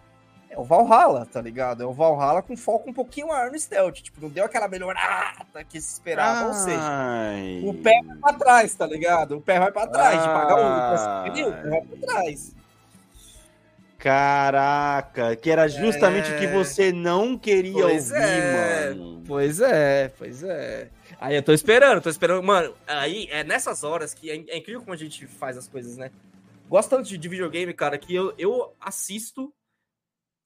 é o Valhalla, tá ligado? É o Valhalla com foco um pouquinho maior no stealth, tipo, não deu aquela melhorada que se esperava, ou seja, Ai. o pé vai pra trás, tá ligado? O pé vai pra trás, de pagar o? O pé Ai. vai pra trás. Caraca, que era justamente o que É. você não queria Pois ouvir, é. mano. Pois é, pois é. Aí eu tô esperando, tô esperando. Mano, aí é nessas horas que é, é incrível como a gente faz as coisas, né? Gosto tanto de, de videogame, cara, que eu, eu assisto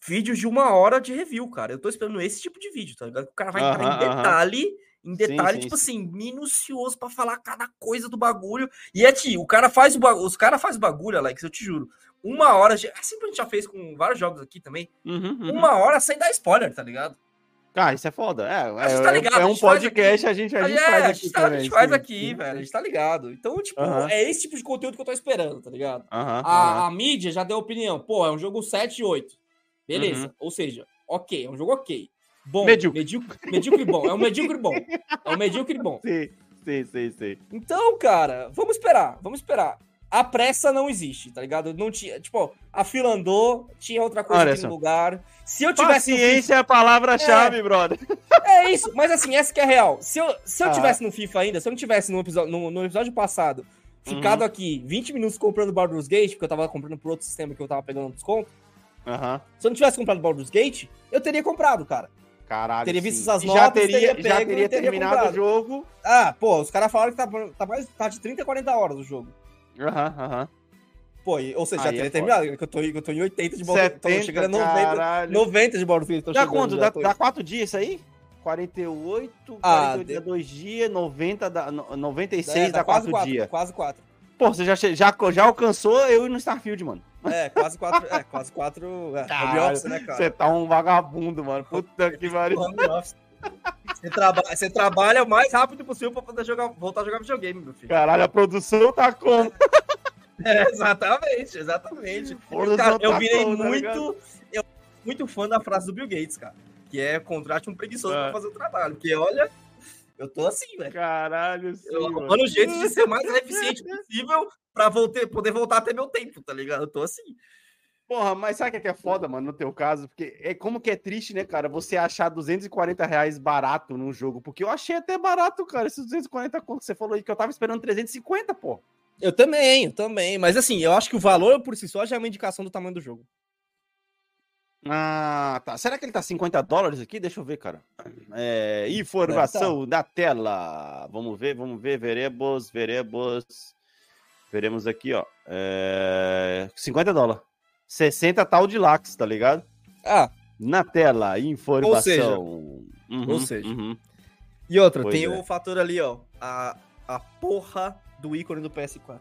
vídeos de uma hora de review, cara. Eu tô esperando esse tipo de vídeo, tá ligado? O cara vai entrar Aham, em aham. detalhe, em detalhe, sim, tipo sim. assim, minucioso pra falar cada coisa do bagulho. E é tio, o cara faz o bagulho, os cara faz o bagulho, Alex, eu te juro. Uma hora, assim como a gente já fez com vários jogos aqui também, Uhum, uhum. uma hora sem dar spoiler, tá ligado? Cara, isso é foda. É, A gente é, tá ligado, é um podcast, a gente, a gente é, faz a aqui gente, tá- a gente faz aqui, velho. A gente tá ligado. Então, tipo, é esse tipo de conteúdo que eu tô esperando, tá ligado? A, a mídia já deu opinião. Pô, é um jogo 7 e 8. Beleza. Uhum. Ou seja, ok, é um jogo ok. Bom, Medíocre. medíocre. Medíocre bom. É um medíocre bom. É um medíocre bom. Sim, sim, sim, sim. Então, cara, vamos esperar. Vamos esperar. A pressa não existe, tá ligado? Não tinha. Tipo, a fila andou, tinha outra coisa Olha aqui só. no lugar. Se eu tivesse. Paciência é a palavra-chave, brother. É isso, mas assim, essa que é a real. Se eu, se eu Ah. tivesse no FIFA ainda, se eu não tivesse no episódio, no, no episódio passado, ficado Uhum. aqui 20 minutos comprando Baldur's Gate, porque eu tava comprando por outro sistema que eu tava pegando desconto, Aham. se eu não tivesse comprado Baldur's Gate, eu teria comprado, cara. Caralho. Teria visto sim. E notas, já teria, teria já pego e teria teria terminado o comprado. jogo. Ah, pô, os caras falaram que tá, tá, mais, tá de 30 a 40 horas o jogo. Aham, aham. Pô, e- ou seja, já é teria foda. terminado, eu tô, eu tô em 80 de Baldur's Gate, tô 70, chegando a 90, caralho. 90 de Baldur's Gate. tô Dá chegando quanto? já, Dá, dá quatro dias isso aí? 48, Ah, 48 de- dá dois dias, 90 dá, no- 96 É, dá quase quatro quatro, dias. Quase 4. Pô, você já, já, já alcançou eu e no Starfield, mano. É, quase quatro. É, quase quatro. É, home Caralho, office, né, cara? Você tá um vagabundo, mano. Puta que pariu. Você, traba você trabalha o mais rápido possível pra poder jogar, voltar a jogar videogame, meu filho. Caralho, a produção tá como? É, exatamente, exatamente. Cara, eu tá virei tá muito, eu, muito fã da frase do Bill Gates, cara. Que é contrate um preguiçoso É. pra fazer o trabalho. Porque, olha, eu tô assim, velho. Caralho, sim, Eu arrumando jeito de ser o mais eficiente possível pra voltar, poder voltar até meu tempo, tá ligado? Eu tô assim. Porra, mas sabe o que é é foda, mano, no teu caso? Porque é como que é triste, né, cara, você achar 240 reais barato num jogo. Porque eu achei até barato, cara, esses 240 conto que você falou aí, que eu tava esperando 350, pô. Eu também, eu também. Mas assim, eu acho que o valor por si só já é uma indicação do tamanho do jogo. Ah, tá. Será que ele tá 50 dólares aqui? Deixa eu ver, cara. É, informação da tela. Vamos ver, vamos ver. Veremos, veremos. Veremos aqui, ó. É, 50 dólares. 60 tal de lax, tá ligado? Ah, Na tela, informação. seja- Uhum, ou seja. uhum. e outra, Pois tem é. o fator ali, ó. A, a porra do ícone do PS4.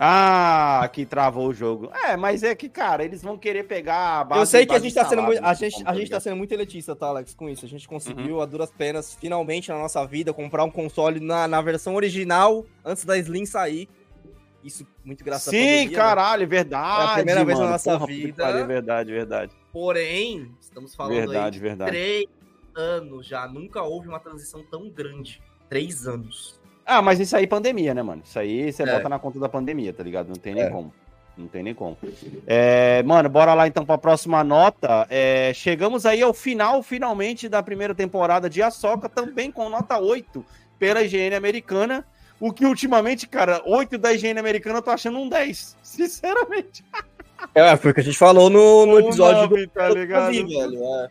Ah, que travou o jogo. É, mas é que, cara, eles vão querer pegar a base eu sei que a gente tá sendo muito. A gente, a gente tá ligado? sendo muito elitista, tá, Alex, com isso. A gente conseguiu, Uhum. a duras penas, finalmente na nossa vida, comprar um console na, na versão original antes da Slim sair. Isso muito graças Sim, pandemia, né? caralho, é verdade. É a primeira vez na nossa Porra, vida. pariu, É verdade, verdade. Porém, estamos falando Verdade, aí de verdade. três anos já. Nunca houve uma transição tão grande. Três anos. Ah, mas isso aí é pandemia, né, mano? Isso aí você É. bota na conta da pandemia, tá ligado? Não tem nem É. como. Não tem nem como. É, mano, bora lá então pra próxima nota. É, chegamos aí ao final, finalmente, da primeira temporada de Açoka, também com nota 8 pela higiene americana. O que ultimamente, cara, 8 da higiene americana eu tô achando um 10. Sinceramente. É, foi o que a gente falou no, no episódio Um nove, tá do ligado? Covid, velho. É.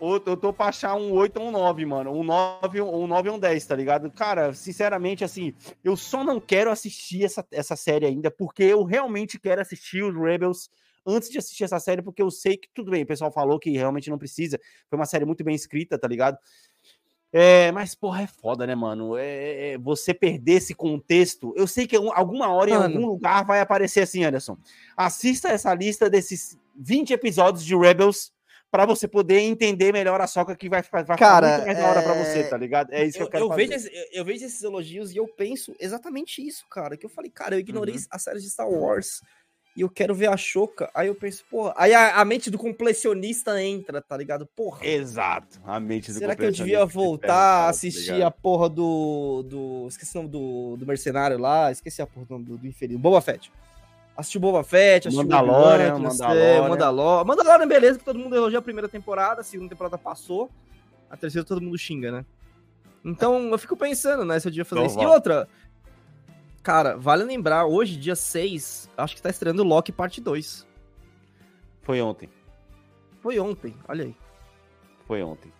Ou- Eu tô pra achar um 8 ou um 9, mano. Um 9, um 9 ou um 10, tá ligado? Cara, sinceramente, assim, eu só não quero assistir essa, essa série ainda, porque eu realmente quero assistir os Rebels antes de assistir essa série, porque eu sei que tudo bem, o pessoal falou que realmente não precisa. Foi uma série muito bem escrita, tá ligado? É, mas, porra, é foda, né, mano? É, é- você perder esse contexto. Eu sei que um- alguma hora, em Mano. algum lugar, vai aparecer assim, Anderson. Assista essa lista desses 20 episódios de Rebels pra você poder entender melhor a soca que vai, vai ficar Cara, muito mais da hora pra é- você, tá ligado? É isso que eu, Eu, quero eu fazer. vejo, esse- eu, eu vejo esses elogios e eu penso exatamente isso, cara. Que eu falei, cara, eu ignorei Uhum. a série de Star Wars e eu quero ver a Choca. Aí eu penso, porra. Aí a, a mente do completionista entra, tá ligado? Porra. Exato. A mente do Será que eu devia voltar a tá assistir ligado? a porra do. do esqueci o nome do, do mercenário lá. Esqueci a porra do nome do, do infeliz. Boba Fett. Assistiu Boba Fett, assistiu Mandalorian, Obi-Wan, Mandalorian. Mandalorian. Mandalorian, beleza, que todo mundo elogia a primeira temporada, a segunda temporada passou, a terceira todo mundo xinga, né? Então eu fico pensando, né, se eu devia fazer Então isso. E vai. outra, cara, vale lembrar, hoje, dia 6, acho que tá estreando Loki parte 2. Foi ontem. Foi ontem, olha aí. Foi ontem.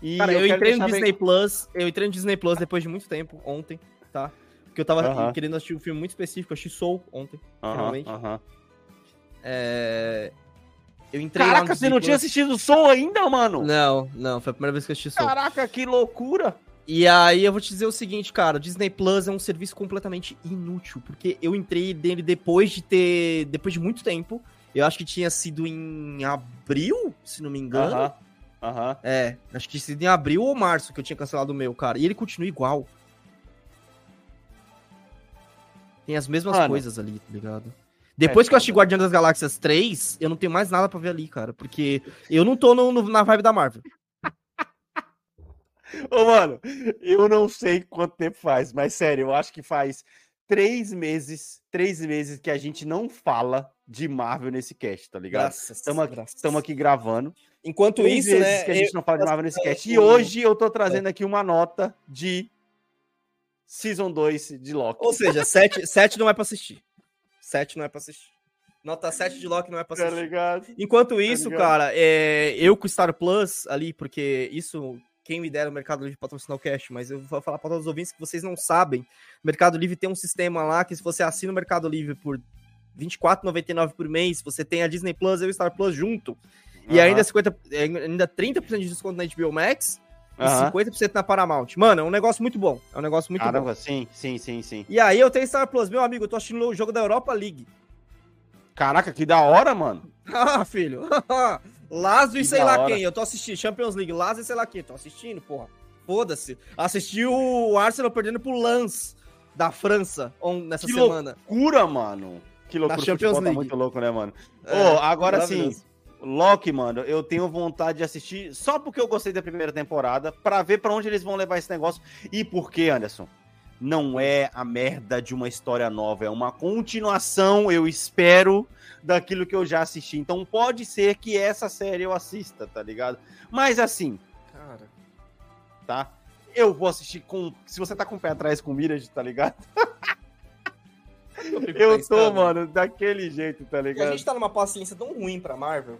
E Cara, eu, quero entrei no deixar bem- Disney Plus, eu entrei no Disney Plus depois de muito tempo, ontem, tá? Porque eu tava Aham. querendo assistir um filme muito específico, eu assisti Soul ontem, Aham, finalmente. aham. É... Eu entrei Caraca, você Disney não tinha assistido o som ainda, mano? Não, não, foi a primeira vez que eu assisti Soul. Caraca, que loucura. E aí eu vou te dizer o seguinte, cara, Disney Plus é um serviço completamente inútil, porque eu entrei nele depois de ter, depois de muito tempo, eu acho que tinha sido em abril, se não me engano. Aham, aham. É, acho que tinha sido em abril ou março que eu tinha cancelado o meu, cara, e ele continua igual. Tem as mesmas Mano. coisas ali, tá ligado? Depois É, que eu assisti foda. Guardiões das Galáxias 3, eu não tenho mais nada pra ver ali, cara, porque eu não tô no- no- na vibe da Marvel. Ô, mano, eu não sei quanto tempo faz, mas sério, eu acho que faz três meses, três meses que a gente não fala de Marvel nesse cast, tá ligado? Estamos aqui, tamo aqui gravando. Enquanto Três isso, né, que a gente eu- não fala de Marvel nesse cast. E hoje eu tô trazendo aqui uma nota de Season 2 de Loki. Ou seja, 7, 7 não é pra assistir. 7 não é pra assistir. Nota 7 de Loki não é pra Tá assistir. ligado? Enquanto isso, ligado? cara, é, eu com o Star Plus ali, porque isso, quem me dera o Mercado Livre patrocinar o cast, mas eu vou falar para todos os ouvintes que vocês não sabem. O Mercado Livre tem um sistema lá que se você assina o Mercado Livre por R$ 24,99 por mês, você tem a Disney Plus e o Star Plus junto. E Aham, ainda 50, é, ainda 30% de desconto na HBO Max Aham. e 50% na Paramount. Mano, é um negócio muito bom. É um negócio muito bom. Caramba, sim, sim, sim, sim. E aí eu tenho Star Plus, meu amigo, eu tô assistindo o jogo da Europa League. Caraca, que da hora, mano. Ah, filho. Lazo e Que sei lá hora. quem. Eu tô assistindo Champions League. Lazo e sei lá quem. Tô assistindo, porra. Foda-se. Assisti o Arsenal perdendo pro Lens da França on, nessa Que semana. Loucura, mano. Que loucura, Na Champions tá League. muito louco, né, mano? É, Ô, agora sim. Loki, mano, eu tenho vontade de assistir só porque eu gostei da primeira temporada, pra ver pra onde eles vão levar esse negócio. E por quê, Anderson? Não é a merda de uma história nova, é uma continuação, eu espero, daquilo que eu já assisti. Então pode ser que essa série eu assista, tá ligado? Mas assim, Cara. tá? Eu vou assistir com. Se você tá com o pé atrás com Mirage, tá ligado? Eu tô, mano, daquele jeito, tá E a ligado? gente tá numa paciência tão ruim pra Marvel.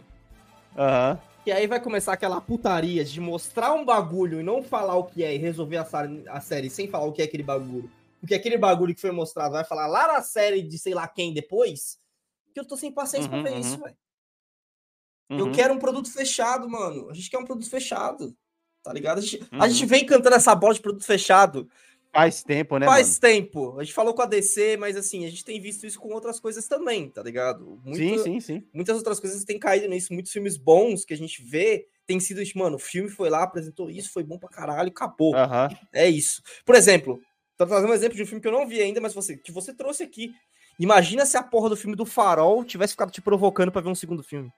Aham. E aí vai começar aquela putaria de mostrar um bagulho e não falar o que é e resolver a, a série sem falar o que é aquele bagulho. Porque aquele bagulho que foi mostrado vai falar lá na série de sei lá quem depois. Que eu tô sem paciência Uhum, pra ver uhum. isso, velho. Eu Uhum. quero um produto fechado, mano. A gente quer um produto fechado. Tá ligado? A gente, a Uhum. gente vem cantando essa bola de produto fechado Faz tempo, né, faz mano? tempo. A gente falou com a DC, mas assim, a gente tem visto isso com outras coisas também, tá ligado? Sim, sim, sim. muitas outras coisas têm caído nisso. Muitos filmes bons que a gente vê tem sido, mano, o filme foi lá, apresentou isso, foi bom pra caralho, acabou. É isso. Por exemplo, tô trazendo um exemplo de um filme que eu não vi ainda, mas você, que você trouxe aqui. Imagina se a porra do filme do Farol tivesse ficado te provocando pra ver um segundo filme.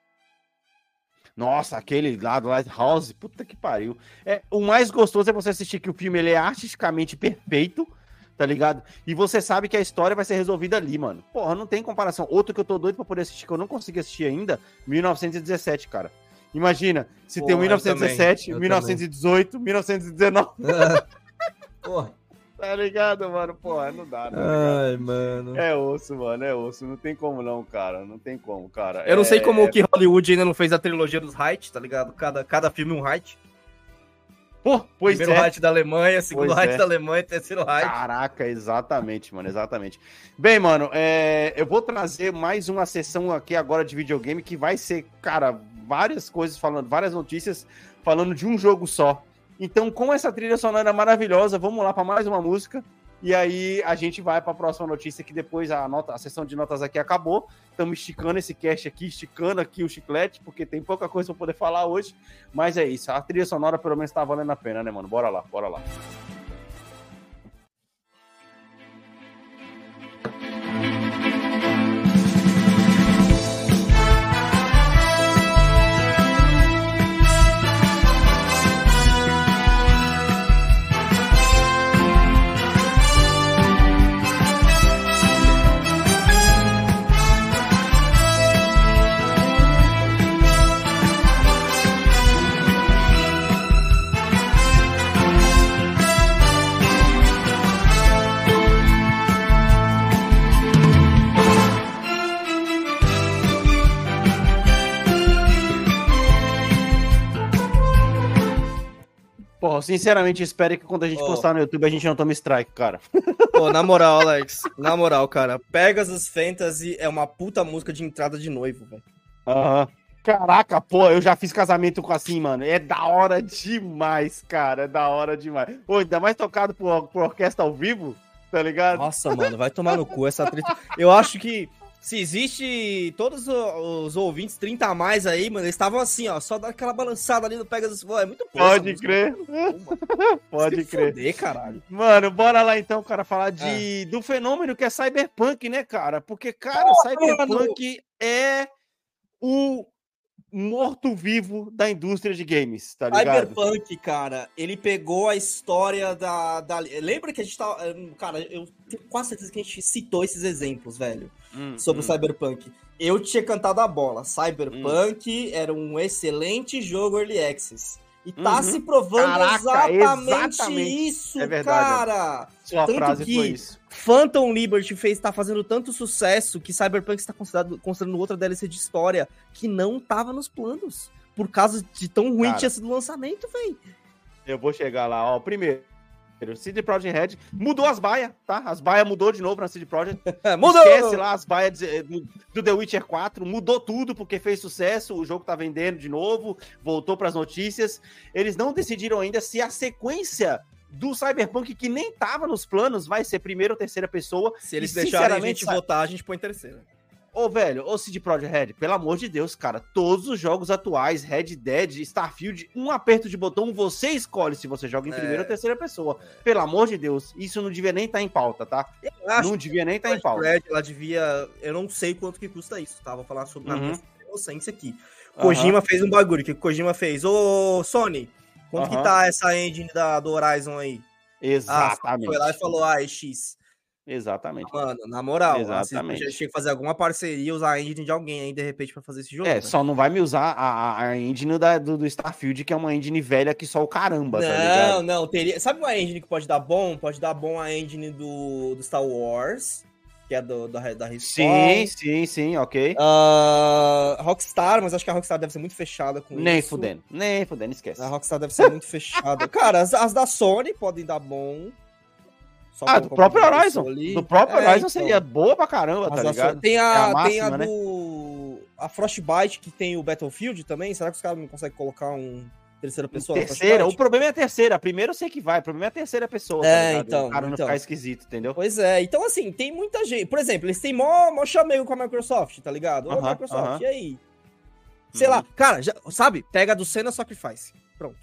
Nossa, aquele lá do Lighthouse, puta que pariu. É, o mais gostoso é você assistir que o filme ele é artisticamente perfeito, tá ligado? E você sabe que a história vai ser resolvida ali, mano. Porra, não tem comparação. Outro que eu tô doido pra poder assistir, que eu não consegui assistir ainda, 1917, cara. Imagina, se tem o eu 1917, também, eu 1918, 1919, Porra. Tá ligado, mano? Porra, não dá, né? Ai, mano. É osso, mano, é osso. Não tem como não, cara. Não tem como, cara. Eu não sei É- como que Hollywood ainda não fez a trilogia dos Height, tá ligado? Cada, cada filme um Height. Pô, pois Primeiro é. Height da Alemanha, segundo Pois Height é. da Alemanha, terceiro Height. Caraca, exatamente, mano, exatamente. Bem, mano, é, eu vou trazer mais uma sessão aqui agora de videogame que vai ser, cara, várias coisas falando, várias notícias falando de um jogo só. Então, com essa trilha sonora maravilhosa, vamos lá para mais uma música. E aí a gente vai para a próxima notícia que depois a nota, a sessão de notas aqui acabou. Estamos esticando esse cast aqui, esticando aqui o chiclete, porque tem pouca coisa para poder falar hoje. Mas é isso, a trilha sonora pelo menos tá valendo a pena, né, mano? Bora lá, bora lá. Porra, sinceramente espero que quando a gente Ó. postar no YouTube a gente não tome strike, cara. Pô, na moral, Alex, na moral, cara, Pegasus Fantasy é uma puta música de entrada de noivo, velho. Aham. Caraca, pô, eu já fiz casamento com assim, mano. É da hora demais, cara. É da hora demais. Pô, ainda mais tocado por, por orquestra ao vivo, tá ligado? Nossa, mano, vai tomar no cu essa treta. Eu acho que se existe todos os ouvintes 30 a mais aí, mano, eles estavam assim, ó, só dá aquela balançada ali no Pegasus. Pô, é muito essa Pode música. crer. Pô, mano. Pode Se crer. foder, caralho. Mano, bora lá então, cara, falar de, do fenômeno que é Cyberpunk, né, cara? Porque, cara, Cyberpunk é o morto-vivo da indústria de games, tá ligado? Cyberpunk, cara, ele pegou a história da, da. Lembra que a gente tava. Cara, eu tenho quase certeza que a gente citou esses exemplos, velho, Hum, sobre hum. o Cyberpunk. Eu tinha cantado a bola. Cyberpunk era um excelente jogo Early Access. E tá Uhum. se provando Caraca, exatamente, exatamente. isso, É verdade, cara. Sua tanto frase que- foi isso. Phantom Liberty fez, tá fazendo tanto sucesso que Cyberpunk está considerado, considerando outra DLC de história que não tava nos planos. Por causa de tão ruim Cara. que tinha sido o lançamento, velho. Eu vou chegar lá, ó. Primeiro, software. CD Projekt Red mudou as baias, tá? As baias mudou de novo na CD Projekt. Mudou! Esquece lá as baias de- do, The Witcher 4, mudou tudo porque fez sucesso, o jogo tá vendendo de novo, voltou pras notícias. Eles não decidiram ainda se a sequência do Cyberpunk, que nem tava nos planos, vai ser primeira ou terceira pessoa. Se eles E, deixarem a gente sabe- votar, a gente põe terceira. Ô, velho, ô CD Projekt Red, pelo amor de Deus, cara, todos os jogos atuais, Red Dead, Starfield, um aperto de botão, você escolhe se você joga em É. primeira ou terceira pessoa. Pelo amor de Deus, isso não devia nem estar em pauta, tá? Eu acho não devia nem estar em que pauta. Red, ela devia. Eu não sei quanto que custa isso, tá? Vou falar sobre Uhum. minha inocência aqui. Kojima fez um bagulho. O que o Kojima fez? Ô, Sony, quanto que Aham. tá essa engine da, do Horizon aí? Ah, Exatamente. foi lá e falou, ah, é X. Exatamente. Mano, na moral, Exatamente. a gente tinha que fazer alguma parceria, usar a engine de alguém aí, de repente, pra fazer esse jogo. É, velho. só não vai me usar a, a, engine da- do, do Starfield, que é uma engine velha que só o caramba, tá Não, ligado? não, teria. Sabe uma engine que pode dar bom? Pode dar bom a engine do, do Star Wars, que é do, da, da Sim, Respawn. sim, sim, ok. Ah, Rockstar, mas acho que a Rockstar deve ser muito fechada com nem isso. fudendo, nem fudendo, esquece. A Rockstar deve ser muito fechada. Cara, as, as da Sony podem dar bom. Só Ah, do próprio Horizon. ali. Do próprio É, Horizon então. seria boa pra caramba, As tá ligado? Tem É a, a tem a máxima, né? do. A Frostbite, que tem o Battlefield também. Será que os caras não conseguem colocar um terceira pessoa? Terceira, o problema é a terceira. A primeira eu sei que vai, o problema é a terceira pessoa, É, tá então, O cara não então. ficar esquisito, entendeu? Pois é, então assim, tem muita gente. Por exemplo, eles têm mó, mó chamego com a Microsoft, tá ligado? Ô, Aham, Microsoft, aham. e aí? Sei Uhum. lá, cara, já- sabe? Pega a do Senna Sacrifice. Pronto.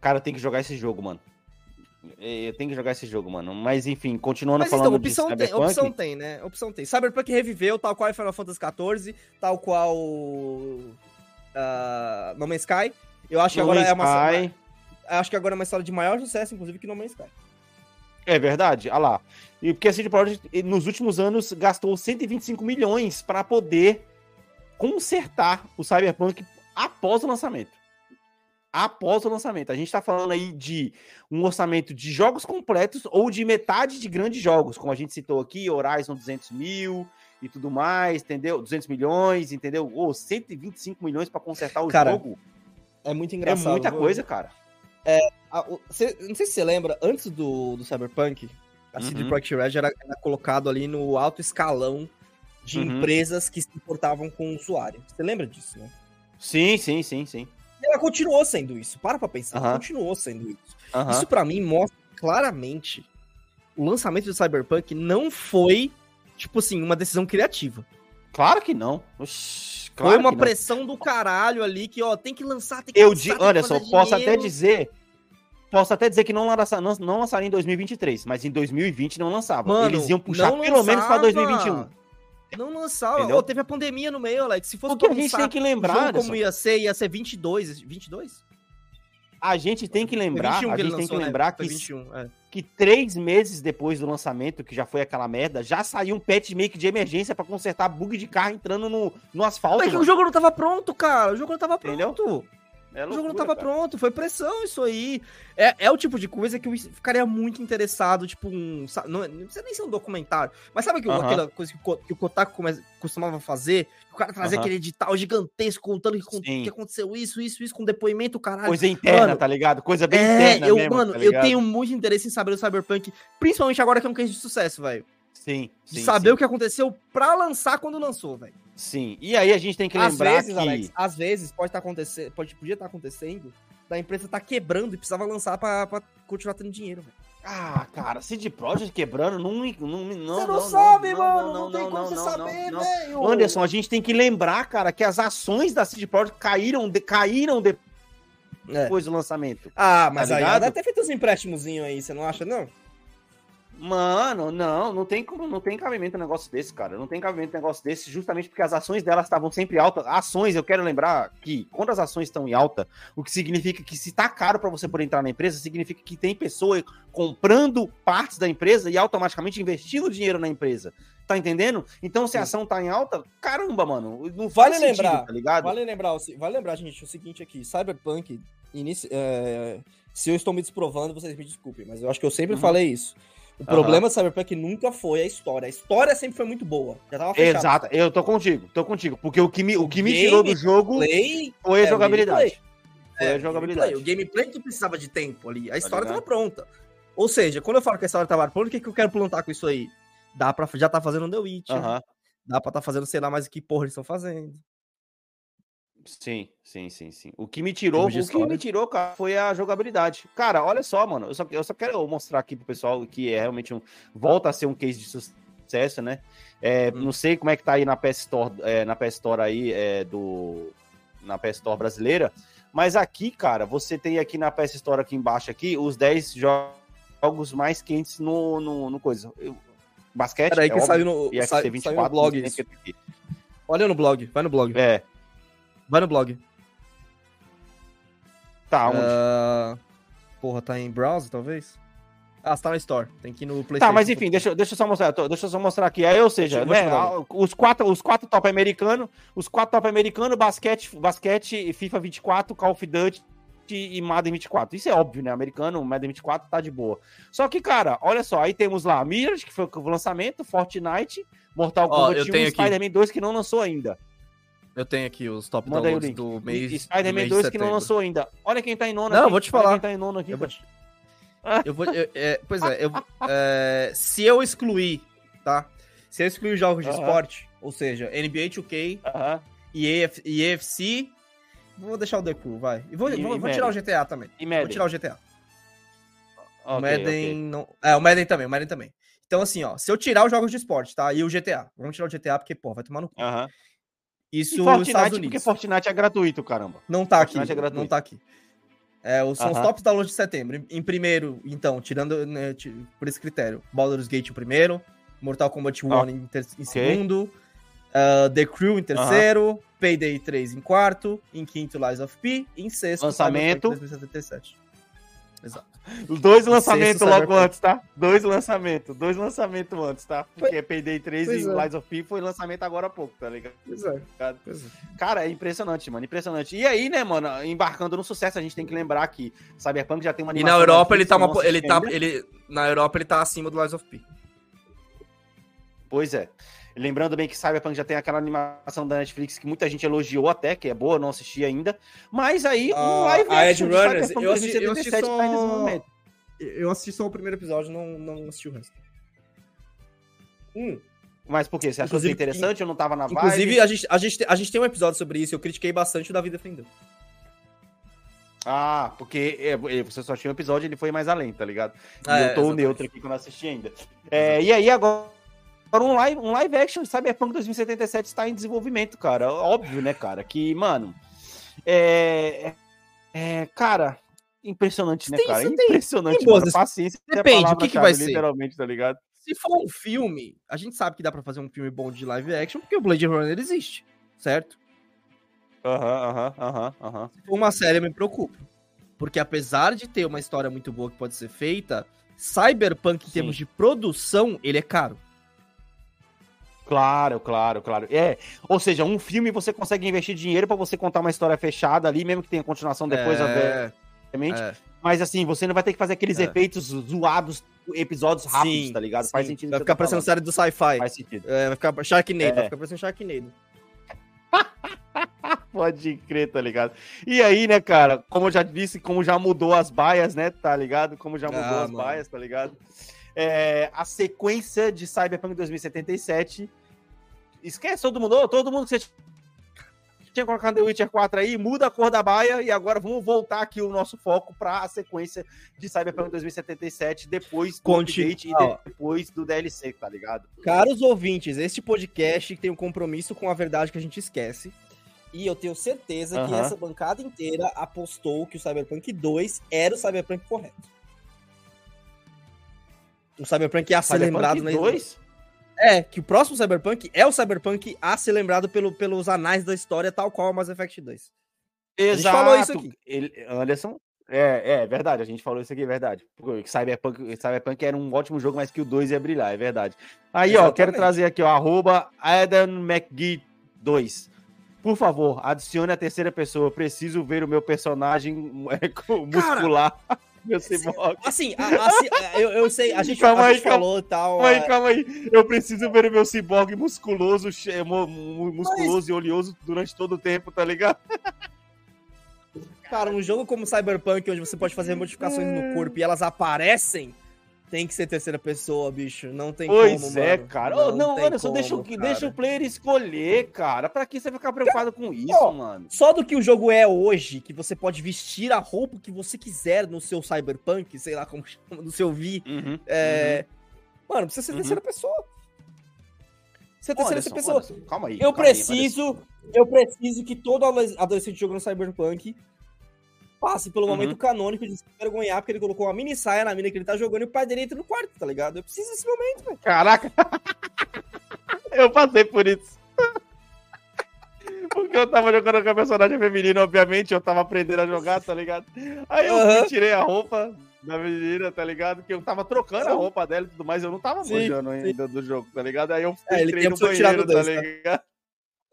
Cara, tem que jogar esse jogo, mano. É, Eu tenho que jogar esse jogo, mano. Mas enfim, continuando Mas então, falando opção de tem, Cyberpunk, opção tem, né? Opção tem. Cyberpunk reviveu, tal qual Final Fantasy XIV, tal qual ah, No Man's Sky. Eu acho que No agora Man's é uma Sky, acho que agora é uma história de maior sucesso, inclusive, que No Man's Sky. É verdade, olha lá. E porque a CD Projekt, nos últimos anos, gastou 125 milhões para poder consertar o Cyberpunk após o lançamento. Após o lançamento. A gente tá falando aí de um orçamento de jogos completos ou de metade de grandes jogos, como a gente citou aqui, Horizon 200 mil e tudo mais, entendeu? 200 milhões, entendeu? Ou 125 milhões para consertar o Cara, jogo. É muito É engraçado. muita viu? coisa, cara. Ah, o- cê- não sei se você lembra, antes do, do Cyberpunk, a CD Uhum. Projekt Red era, era colocado ali no alto escalão de Uhum. empresas que se importavam com o usuário. Você lembra disso, né? Sim, sim, sim, sim. Ela continuou sendo isso. Para pra pensar. Aham. Continuou sendo isso. Aham. Isso pra mim mostra claramente o lançamento do Cyberpunk não foi, tipo assim, uma decisão criativa. Claro que não. Oxi, foi claro uma que não. pressão do caralho ali que, ó, tem que lançar, tem que Eu lançar, di... olha só, posso até dizer, posso até dizer que não, lança... não, não lançaria em 2023, mas em 2020 não lançava. Mano, Eles iam puxar pelo menos pra lançava. 2021. Não lançava. Ô, teve a pandemia no meio, Alex. Se fosse Porque a gente tem que lembrar, como ia ser, ia ser 22. 22? a gente tem que lembrar, Foi 21 a que gente tem lançou, que né? lembrar Foi que, 21, é. que três meses depois do lançamento, que já foi aquela merda, já saiu um patch que de emergência pra consertar bug de carro entrando no, no asfalto. Mas que o mano. jogo não tava pronto, cara. O jogo não tava Entendeu? É o jogo não loucura, tava cara. pronto, foi pressão isso aí. É, é o tipo de coisa que eu ficaria muito interessado, tipo, um. Não, não precisa nem ser um documentário. Mas sabe que, Aham. aquela coisa que, o que o Kotaku come- costumava fazer? O cara trazia Aham. aquele edital gigantesco contando que, que aconteceu isso, isso, isso, com depoimento, caralho. Coisa interna, Mano, tá ligado? Coisa bem é, interna eu, mesmo, mano, tá eu tenho muito interesse em saber do Cyberpunk, principalmente agora que é um case de sucesso, velho. Sim, De sim, saber sim. o que aconteceu pra lançar quando lançou, velho. Sim. E aí a gente tem que Às lembrar vezes, que... Alex, às vezes pode estar acontecendo, pode, podia estar acontecendo da empresa tá quebrando e precisava lançar pra, pra continuar tendo dinheiro, velho. Ah, cara, CD Projekt quebrando, não, não, não, Você não, não, sabe, não, mano, não, não, tem não, como não, você não, saber, velho. Anderson, a gente tem que lembrar, cara, que as ações da CD Projekt caíram, de, caíram É. depois do lançamento. Ah, mas Tá aí ela deve ter feito uns empréstimos aí, você não acha, não? Mano, não, não tem como, não tem cabimento um negócio desse, cara. Não tem cabimento um negócio desse, justamente porque as ações delas estavam sempre altas. Ações, eu quero lembrar que quando as ações estão em alta, o que significa que se tá caro para você poder entrar na empresa, significa que tem pessoa comprando partes da empresa e automaticamente investindo dinheiro na empresa. Tá entendendo? Então, se a ação tá em alta, caramba, mano, não Vale sentido, lembrar, tá ligado? Vale lembrar, vale lembrar, gente, o seguinte aqui, Cyberpunk, é, se eu estou me desprovando, vocês me desculpem, mas eu acho que eu sempre Uhum. falei isso. O Aham. problema do Cyberpunk nunca foi a história. A história sempre foi muito boa. Já tava fechado. Exato, eu tô contigo, tô contigo. Porque o que me, o que me Game, tirou do jogo Play, foi a é, jogabilidade. gameplay. foi É, a jogabilidade. gameplay. O gameplay que precisava de tempo ali. A história ligado? tava pronta. Ou seja, quando eu falo que a história tava pronta, o que, que eu quero plantar com isso aí? Dá pra já tá fazendo The Witcher. Aham. Dá pra tá fazendo, sei lá, mais o que porra eles estão fazendo. Sim, sim, sim, sim. O que me tirou, o que me tirou, cara, foi a jogabilidade. Cara, olha só, mano, eu só, eu só quero mostrar aqui pro pessoal que é realmente um volta a ser um case de sucesso, né? É, Hum. Não sei como é que tá aí na PS Store, é, na PS Store aí é, do na PS Store brasileira, mas aqui, cara, você tem aqui na PS Store aqui embaixo aqui os 10 jo- jogos mais quentes no, no, no coisa. Eu- basquete, Peraí é que óbvio, saiu no, e sa- FC24, saiu no blog isso. Olha no blog, vai no blog. É, Vai no blog. tá, onde? Ah, porra, tá em browser, talvez? Ah, você tá na Store. Tem que ir no PlayStation. Tá, mas enfim, deixa, eu- deixa eu só mostrar, deixa eu só mostrar aqui. Aí, ou seja, né, os quatro, os quatro top americanos, os quatro top americanos, basquete, basquete, FIFA 24, Call of Duty e Madden 24. Isso é óbvio, né? Americano, Madden 24 tá de boa. Só que, cara, olha só, aí temos lá Mirage, que foi o lançamento, Fortnite, Mortal Kombat eu 1 tenho e. Spider-Man 2 que não lançou ainda. Eu tenho aqui os top Manda o downloads do mês. e Spider-Man mês de 2 que não lançou ainda. Olha quem tá em nono Não, aqui. vou te Olha falar. quem tá em nono aqui. Eu vou te- Eu vou. eu- é, pois é, eu, é, se eu excluir, tá? Se eu excluir jogos de Aham. esporte, ou seja, NBA 2K Aham. e EF, e EFC, vou deixar o Crew, vai. E vou, E- vou, e vou tirar o. GTA também. E Vou Madden. tirar o GTA. o Ok, Madden ok. não. É, o Madden também, o Madden também. Então, assim, ó, se eu tirar os jogos de esporte, tá? E o GTA. Vamos tirar o GTA, porque, pô, vai tomar no cu. Aham. Isso E Fortnite, Estados porque Unidos. Fortnite é gratuito, caramba. Não tá aqui. Fortnite é gratuito. não tá aqui. É, os- são os Aham. tops downloads de setembro. Em, em primeiro, então, tirando né, por esse critério, Baldur's Gate o primeiro, Mortal Kombat 1 Ah, em, em segundo, ah, The Crew em terceiro, Payday 3 em quarto, em quinto, Lies of P, em sexto, Lançamento. Cyberpunk 2077. Exato. Dois lançamentos logo Cyberpunk. antes, tá? Dois lançamentos. Dois lançamentos antes, tá? Porque Payday 3 Pois e é. Lies of P foi lançamento agora há pouco, tá ligado? Pois é. Pois é. Cara, é impressionante, mano. Impressionante. E aí, né, mano, embarcando no sucesso, a gente tem que lembrar que Cyberpunk já tem uma E na Europa da ele tá, uma, ele tá, ele, na Europa ele tá acima do Lies of P. Pois é. Lembrando bem que Cyberpunk já tem aquela animação da Netflix que muita gente elogiou até, que é boa, eu não assisti ainda. Mas aí, um Ah, live a Edge Runners, eu assisti- eu assisti 2077 em só-. Eu assisti só o primeiro episódio, não, não assisti o resto. Hum. Mas por quê? Você achou que Inclusive- interessante ou não tava na vibe? Inclusive, a gente, a, gente, a gente tem um episódio sobre isso, eu critiquei bastante o Davi defendeu. Ah, porque é, é, você só tinha um episódio, ele foi mais além, tá ligado? E É, eu tô neutro aqui quando eu assisti ainda. É, e aí, agora, agora um, live, um live action de Cyberpunk 2077 está em desenvolvimento, cara. Óbvio, né, cara? Que, mano. É. é, cara, impressionante, né, Tem- cara? Impressionante, tem mano. Paciência. é Depende, o que que vai ser? Literalmente, tá ligado? Se for um filme, a gente sabe que dá pra fazer um filme bom de live action, porque o Blade Runner existe, certo? Aham, aham, aham, aham. Se for uma série, eu me preocupo. Porque apesar de ter uma história muito boa que pode ser feita, Cyberpunk, em Sim. termos de produção, ele é caro. Claro, claro, claro. É, ou seja, um filme você consegue investir dinheiro pra você contar uma história fechada ali, mesmo que tenha continuação depois, é, obviamente. é. Mas assim, você não vai ter que fazer aqueles É. efeitos zoados, episódios rápidos, Sim, tá ligado? Faz sim. sentido. Vai ficar parecendo série do sci-fi. Faz sentido. É, vai ficar Sharknado, É. vai ficar parecendo Sharknado. Pode crer, tá ligado? E aí, né, cara, como eu já disse, como já mudou as baias, né, tá ligado? Como já mudou Ah, as mano. baias, tá ligado? É, a sequência de Cyberpunk 2077. Esquece todo mundo, todo mundo que você tinha colocado The Witcher 4 aí, muda a cor da baia e agora vamos voltar aqui o nosso foco para a sequência de Cyberpunk 2077 depois do update e depois do DLC, tá ligado? Caros ouvintes, este podcast tem um compromisso com a verdade que a gente esquece. E eu tenho certeza que Aham. essa bancada inteira apostou que o Cyberpunk 2 era o Cyberpunk correto. O Cyberpunk ia ser lembrado na 2? É, que o próximo Cyberpunk é o Cyberpunk a ser lembrado pelo, pelos anais da história, tal qual o Mass Effect 2. Exato. gente falou isso aqui. Ele, Anderson. É, é verdade, a gente falou isso aqui, é verdade. Porque Cyberpunk, Cyberpunk era um ótimo jogo, mas que o 2 ia brilhar, é verdade. Aí, ó, quero Exatamente. trazer aqui, ó, arroba Adam McGee 2. Por favor, adicione a terceira pessoa. Preciso ver o meu personagem muscular. meu cyborg. Assim, a- assim, eu, eu sei, a gente, Calma a aí, gente calma- falou e tal. Calma aí, é, calma aí. Eu preciso ver o meu cyborg musculoso, musculoso e oleoso durante todo o tempo, tá ligado? Cara, um jogo como Cyberpunk, onde você pode fazer modificações no corpo e elas aparecem, tem que ser terceira pessoa, bicho. Não tem Pois como, é, mano. cara. Não, olha só, deixa, o- como, deixa cara. o player escolher, cara. Pra que você ficar preocupado com isso, Ó, mano? Só do que o jogo é hoje, que você pode vestir a roupa que você quiser no seu Cyberpunk, sei lá como chama, no seu Vi. Uhum, É... Mano, precisa ser Uhum. terceira pessoa. Você uhum. terceira pessoa. Anderson, calma aí. Eu calma aí, preciso, eu preciso que todo ado- adolescente jogando Cyberpunk passe pelo Uhum. momento canônico de se envergonhar, porque ele colocou uma mini saia na mina que ele tá jogando e o pai dele entra no quarto, tá ligado? Eu preciso desse momento, velho. Caraca! eu passei por isso. Porque eu tava jogando com a personagem feminina, obviamente, eu tava aprendendo a jogar, tá ligado? Aí eu fui, tirei a roupa da menina, tá ligado? Que eu tava trocando a roupa dela e tudo mais, eu não tava manjando ainda do jogo, tá ligado? Aí eu É, entrei no banheiro, tá dois, tá? ligado?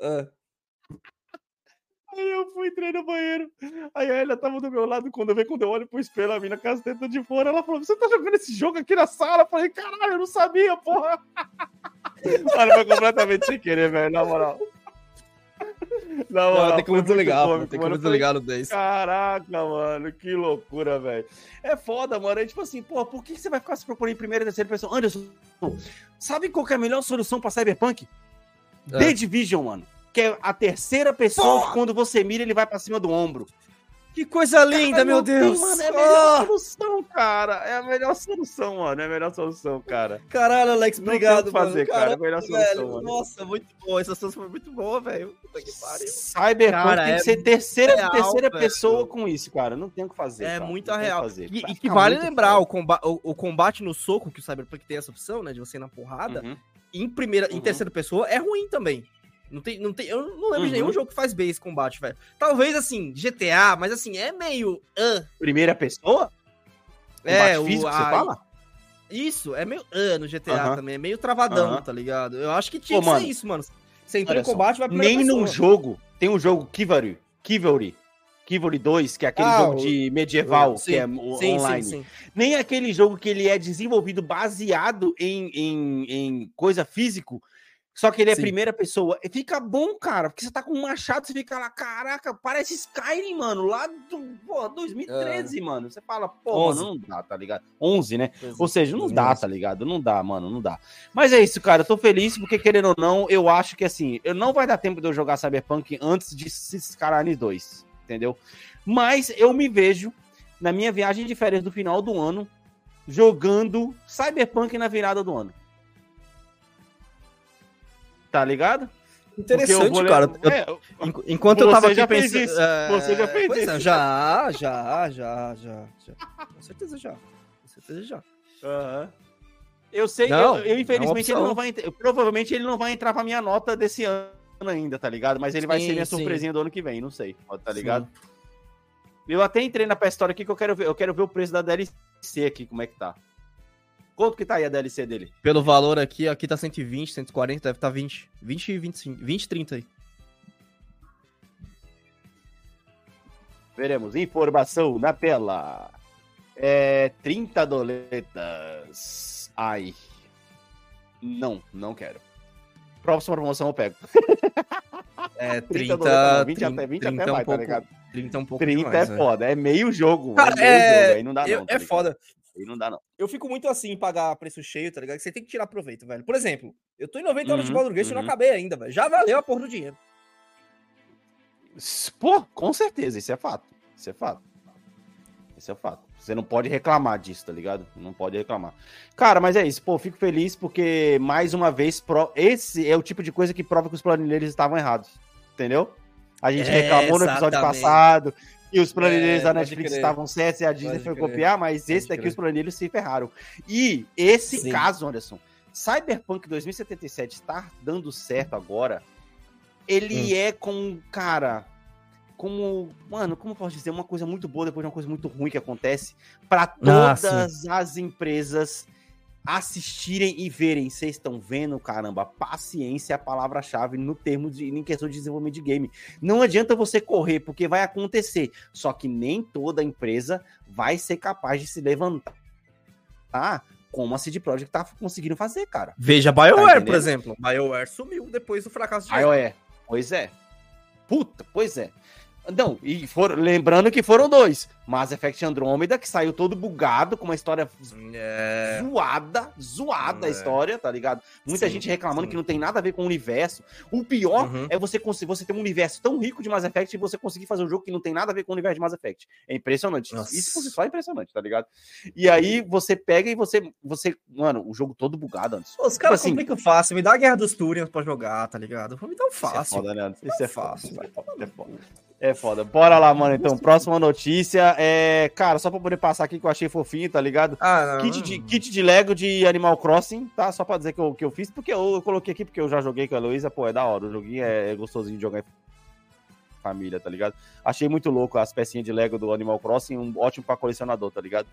Ah. Aí eu fui, entrei no banheiro. Aí a Elia tava do meu lado. Quando eu vi, quando eu olho pro espelho, a mina com as tetas de fora, ela falou: Você tá jogando esse jogo aqui na sala? Eu falei: Caralho, eu não sabia, porra. Mano, foi completamente sem querer, velho, na moral. Na Não, tem como desligar, cômico, mano. Tem mano. como desligar no 10. Caraca, mano, que loucura, velho. É foda, mano. É tipo assim, pô, por que que você vai ficar se procurando em primeira e terceira pessoa? Anderson, sabe qual que é a melhor solução pra Cyberpunk? É. The Division, mano. Que é a terceira pessoa que quando você mira, ele vai pra cima do ombro. Que coisa linda, Cara, meu Deus! Mano, é a melhor Ah! solução, cara. É a melhor solução, mano. É a melhor solução, cara. Caralho, Alex, Não obrigado, tem o que fazer, mano. cara. É a melhor solução, velho. mano. Nossa, muito boa. Essa solução foi muito boa, velho. Puta que pariu. Cyberpunk Cara, tem é que ser terceira, real, terceira velho. pessoa com isso, cara. Não tem o que fazer. É cara. muito que real. fazer. E, Vai e que vale lembrar, o, comba o, o combate no soco, que o Cyberpunk tem essa opção, né? De você ir na porrada, Uhum. em primeira, em Uhum. terceira pessoa, é ruim também. Não tem, não tem, eu não lembro Uhum. de nenhum jogo que faz bem esse combate, velho. Talvez, assim, GTA, mas assim, é meio... ah, Primeira pessoa? é, Combate o, físico, você a- fala? Isso, é meio ah, no GTA também, é meio travadão, tá ligado? Eu acho que tinha Pô, que ser mano, isso, mano. Você entrou olha em só, combate, vai Nem num pessoa. jogo. Tem um jogo Kivari. Kivari. Kivari 2, que é aquele Ah, jogo o- de medieval, Sim, que é sim, online. sim. Nem aquele jogo que ele é desenvolvido baseado em, em, em coisa físico, só que ele é Sim. primeira pessoa. E fica bom, cara, porque você tá com um machado, você fica lá, caraca, parece Skyrim, mano, lá do, pô, 2013, mano. Você fala, pô, 11. mano, não dá, tá ligado? 11, né? Ou seja, não dá, tá ligado? Não dá, mano, não dá. Mas é isso, cara. Eu tô feliz porque, querendo ou não, eu acho que assim, eu não vai dar tempo de eu jogar Cyberpunk antes de Skyrim 2, entendeu? Mas eu me vejo na minha viagem de férias do final do ano jogando Cyberpunk na virada do ano. Tá ligado? Interessante, vou cara. Eu- É, Enquanto eu tava já aqui pensando. é, Você já fez pois é, isso. já, já, já, já, já. Com certeza já. Com certeza já. Aham. Eu sei, Não, eu, eu, infelizmente é ele não vai. Provavelmente ele não vai entrar pra minha nota desse ano ainda, tá ligado? Mas ele vai Sim, ser minha sim. surpresinha do ano que vem, não sei, tá ligado? Eu até entrei na pré-história aqui que eu quero ver, eu quero ver o preço da DLC aqui, como é que tá. Quanto que tá aí a DLC dele? Pelo valor aqui, aqui tá 120, 140, deve tá 20. 20 e 25. 20 e 30 aí. Veremos. Informação na tela. É 30 doletas. Ai. Não, não quero. Próxima promoção eu pego. É, 30 30, doletas, não, 20 30, até, 20 30 até é um mais, tá pouco, ligado? 30 é um pouco 30 demais, é foda, é meio jogo. Cara, meio é- jogo, aí não dá Eu- não. tá é foda. Aí não dá não. Eu fico muito assim em pagar preço cheio, tá ligado? Que você tem que tirar proveito, velho. Por exemplo, eu tô em 90 horas de Uhum, Baldur's Gate e não uhum. acabei ainda, velho. Já valeu a porra do dinheiro. Pô, com certeza, isso é fato. Isso é fato. Isso é fato. Você não pode reclamar disso, tá ligado? Não pode reclamar. Cara, mas é isso. Pô, fico feliz porque, mais uma vez, pro- esse é o tipo de coisa que prova que os planilheiros estavam errados. Entendeu? A gente É, reclamou no episódio exatamente. passado e os planilheiros É, da Netflix estavam certos e a Disney Pode foi copiar, mas esse Pode daqui os planilheiros se ferraram. E esse Sim. caso, Anderson, Cyberpunk 2077 está dando certo agora. Ele Hum. é com, cara, como, mano, como eu posso dizer, uma coisa muito boa depois de uma coisa muito ruim que acontece para Ah, todas as empresas assistirem e verem. Vocês estão vendo, caramba, paciência é a palavra-chave no termo de em questão de desenvolvimento de game. Não adianta você correr porque vai acontecer. Só que nem toda empresa vai ser capaz de se levantar, como a CD Projekt tá conseguindo fazer, cara. Veja a Tá BioWare, por entendendo? exemplo. BioWare sumiu depois do fracasso de é. Pois é. Puta, pois é. Não, e foram, lembrando que foram dois. Mass Effect Andromeda, que saiu todo bugado, com uma história É. zoada, zoada a É. história, tá ligado? Muita Sim, gente reclamando sim. que não tem nada a ver com o universo. O pior Uhum. é você conseguir, você ter um universo tão rico de Mass Effect e você conseguir fazer um jogo que não tem nada a ver com o universo de Mass Effect. É impressionante. Nossa. Isso por si só é impressionante, tá ligado? E aí você pega e você, você, mano, o jogo todo bugado antes. Os caras assim- complicam fácil, me dá a Guerra dos Turians pra jogar, tá ligado? Me tão Isso é fácil. foda, né? Isso é fácil. fácil. É foda. É foda. Bora lá, mano. Então, próxima notícia é. Cara, só pra poder passar aqui que eu achei fofinho, tá ligado? Ah, não. Kit de, kit de Lego de Animal Crossing, tá? Só pra dizer que eu, que eu fiz, porque eu, eu coloquei aqui, porque eu já joguei com a Heloísa, pô, é da hora. O joguinho é, é gostosinho de jogar em família, tá ligado? Achei muito louco as pecinhas de Lego do Animal Crossing, um ótimo pra colecionador, tá ligado?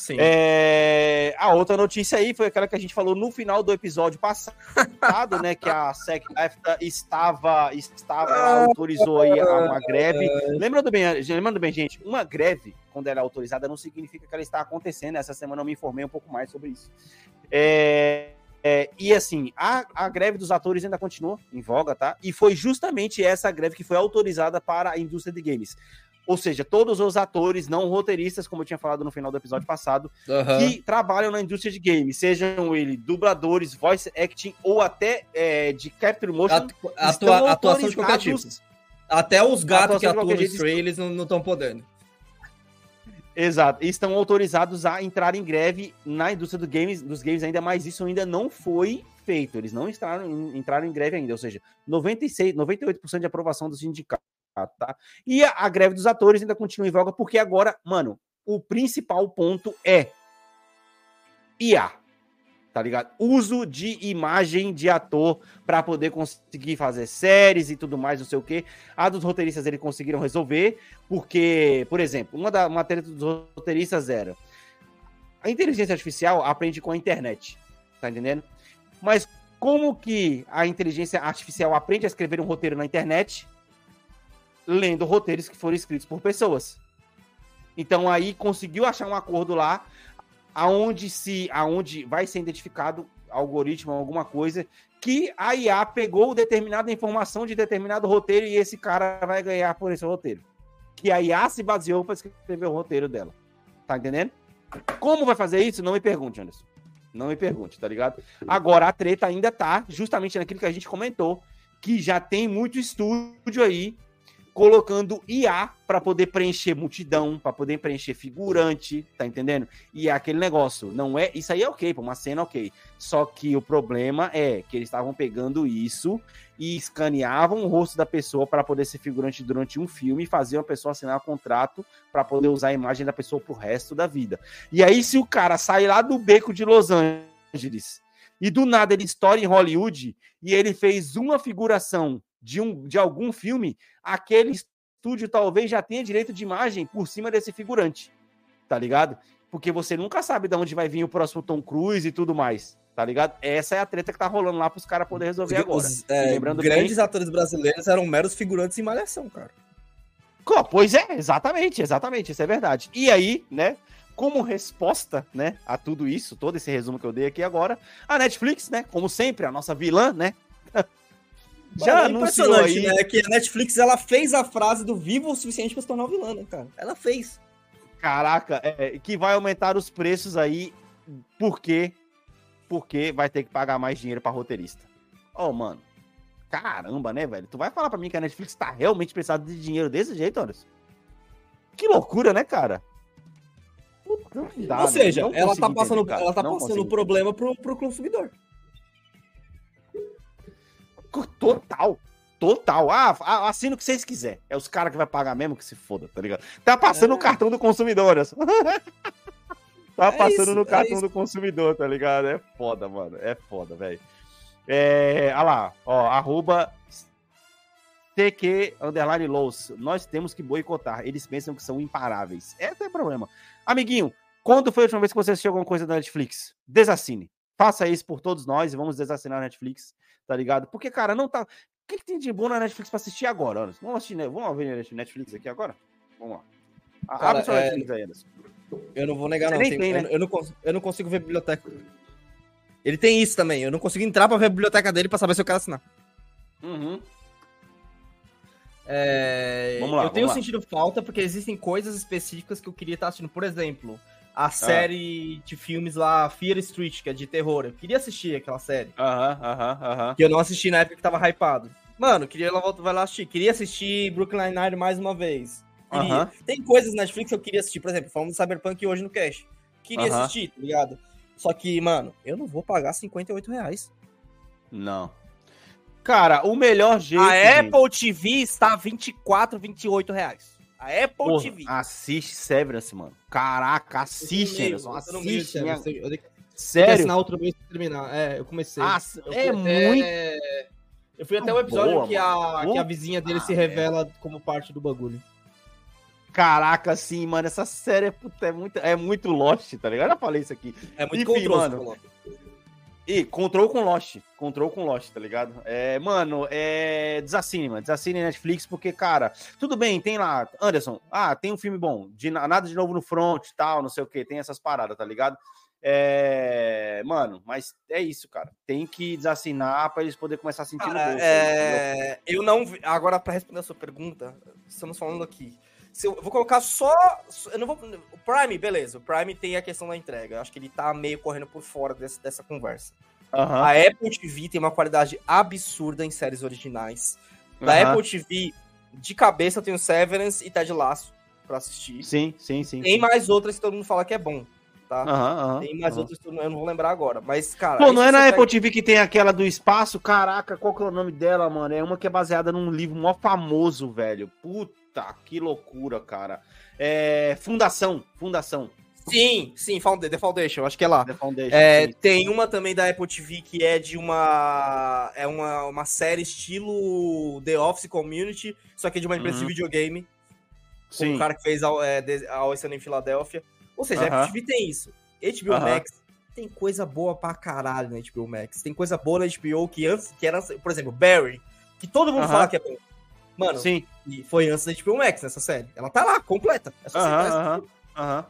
Sim. É, A outra notícia aí foi aquela que a gente falou no final do episódio passado, né? Que a SEC-EFTA estava, estava autorizou aí uma greve. Lembrando bem, lembrando bem, gente, uma greve, quando ela é autorizada, não significa que ela está acontecendo. Essa semana eu me informei um pouco mais sobre isso. É, é, e assim, a, a greve dos atores ainda continua em voga, tá? E foi justamente essa greve que foi autorizada para a indústria de games. Ou seja, todos os atores não roteiristas, como eu tinha falado no final do episódio passado, Aham. que trabalham na indústria de games, sejam ele dubladores, voice acting ou até é, de capture motion. Atu- atua- atuação de qualquer tipo. Até os gatos que atuam no jeito. Stray, eles não estão podendo. Exato, estão autorizados a entrar em greve na indústria do games, dos games ainda, mas isso ainda não foi feito. Eles não entraram, em- entraram em greve ainda, ou seja, 96, 98% de aprovação do sindicato, tá? E a, a greve dos atores ainda continua em voga, porque agora, mano, o principal ponto é IA. Tá ligado? Uso de imagem de ator para poder conseguir fazer séries e tudo mais, não sei o quê. A dos roteiristas eles conseguiram resolver, porque, por exemplo, uma, da, uma treta dos roteiristas era a inteligência artificial aprende com a internet, tá entendendo? Mas como que a inteligência artificial aprende a escrever um roteiro na internet lendo roteiros que foram escritos por pessoas? Então aí conseguiu achar um acordo lá aonde se aonde vai ser identificado algoritmo alguma coisa que a IA pegou determinada informação de determinado roteiro e esse cara vai ganhar por esse roteiro. Que a IA se baseou para escrever o roteiro dela. Tá entendendo? Como vai fazer isso? Não me pergunte, Anderson. Não me pergunte, tá ligado? Agora a treta ainda tá justamente naquilo que a gente comentou, que já tem muito estúdio aí colocando IA para poder preencher multidão, para poder preencher figurante, tá entendendo? E é aquele negócio, não é, isso aí é OK, uma cena OK. Só que o problema é que eles estavam pegando isso e escaneavam o rosto da pessoa para poder ser figurante durante um filme e faziam a pessoa assinar um contrato para poder usar a imagem da pessoa pro resto da vida. E aí se o cara sai lá do beco de Los Angeles e do nada ele estoura em Hollywood e ele fez uma figuração de, um, de algum filme, aquele estúdio talvez já tenha direito de imagem por cima desse figurante, tá ligado? Porque você nunca sabe de onde vai vir o próximo Tom Cruise e tudo mais, tá ligado? Essa é a treta que tá rolando lá pros caras poderem resolver agora. Os é, lembrando grandes bem- atores brasileiros eram meros figurantes em malhação, cara. Pois é, exatamente, exatamente, isso é verdade. E aí, né, como resposta, né, a tudo isso, todo esse resumo que eu dei aqui agora, a Netflix, né, como sempre, a nossa vilã, né, já é anunciou impressionante, aí... né? Que a Netflix ela fez a frase do vivo o suficiente pra se tornar vilã, né, cara? Ela fez. Caraca, é, que vai aumentar os preços aí, porque porque vai ter que pagar mais dinheiro pra roteirista. Ô, mano, caramba, né, velho? Tu vai falar pra mim que a Netflix tá realmente precisando de dinheiro desse jeito, Anderson? Que loucura, né, cara? Puta, dá, Ou né? seja, Não ela tá passando, cara. ela tá Não passando consigo o problema pro, pro consumidor. Total. Total. Ah, assina o que vocês quiserem. É os caras que vai pagar mesmo que se foda, tá ligado? Tá passando É. o cartão do consumidor, Anderson. tá É passando isso, no é cartão isso. do consumidor, tá ligado? É foda, mano. É foda, velho. É, olha lá, ó, arroba TQ underline lows. Nós temos que boicotar. Eles pensam que são imparáveis. É o problema. Amiguinho, quando foi a última vez que você assistiu alguma coisa da Netflix? Desassine. Faça isso por todos nós e vamos desassinar a Netflix, tá ligado? Porque, cara, não tá. O que, que tem de bom na Netflix pra assistir agora, Anderson? Vamos assistir, né? Vamos ver Netflix aqui agora? Vamos lá. Cara, Abre seu é- Netflix aí, Anderson. Eu não vou negar, Você não. Tem- né? eu não cons- eu não consigo ver biblioteca. Ele tem isso também. Eu não consigo entrar pra ver a biblioteca dele pra saber se eu quero assinar. Uhum. É, Vamos lá, eu tenho lá. sentido falta porque existem coisas específicas que eu queria estar assistindo. Por exemplo, a série de filmes lá, Fear Street, que é de terror. Eu queria assistir aquela série. Aham, aham, aham. Que eu não assisti na época que tava hypado. Mano, queria voltar vai lá assistir. Queria assistir Brooklyn Nine-Nine mais uma vez. Queria. Tem coisas na Netflix que eu queria assistir. Por exemplo, falando do Cyberpunk hoje no Cash. Queria assistir, tá ligado? Só que, mano, eu não vou pagar 58 reais. Não. Cara, o melhor jeito. A gente, Apple TV está 24, 28 reais. A Apple porra, TV. assiste Severance, mano. Caraca, assiste, Anderson. Meio, Assiste. sério. minha- Eu tenho- Sério? assinar outro mês pra terminar. É, eu comecei. Ah, Eu é até- muito. Eu fui até o episódio boa, que, a, mano. que a vizinha dele se Puta revela como parte do bagulho. Caraca, sim, mano. Essa série é, puta, é, muito, é muito Lost, tá ligado? Eu já falei isso aqui. É muito Enfim, mano. E control com Lost. Control com Lost, tá ligado? É, mano, é. Desassine, mano. Desassine Netflix, porque, cara, tudo bem, tem lá. Anderson, ah, tem um filme bom. De, na- nada de novo no front tal, não sei o que. Tem essas paradas, tá ligado? É. Mano, mas é isso, cara. Tem que desassinar pra eles poderem começar a sentir no Cara, bolso. é, eu não vi. Agora, pra responder a sua pergunta, estamos falando aqui. Se eu, eu vou colocar só. Eu não vou. O Prime, beleza. O Prime tem a questão da entrega. Eu acho que ele tá meio correndo por fora desse- dessa conversa. Aham, A Apple TV tem uma qualidade absurda em séries originais. Da aham. Apple TV, de cabeça, eu tenho Severance e Ted Laço pra assistir. Sim, sim, sim. Tem sim. mais outras que todo mundo fala que é bom, tá? Aham, aham, Tem mais outras que eu não vou lembrar agora. Mas, cara. Pô, não é na você Apple pega- TV que tem aquela do espaço? Caraca, qual que é o nome dela, mano? É uma que é baseada num livro mó famoso, velho. Puta, que loucura, cara. É. Fundação, Fundação. Sim, sim, The Foundation, acho que é lá. The Foundation. É, tem uma também da Apple TV que é de uma. É uma, uma série estilo The Office Community, só que é de uma empresa Uhum. de videogame. Com Sim. o cara que fez a, é, a em Filadélfia. Ou seja, a Aham. Apple TV tem isso. HBO Aham. Max tem coisa boa pra caralho na HBO Max. Tem coisa boa na HBO que antes, que era, por exemplo, Barry, que todo mundo Aham. fala que é bom. Mano, Sim. e foi antes da HBO Max nessa série. Ela tá lá, completa. É só você Aham, aham, aham.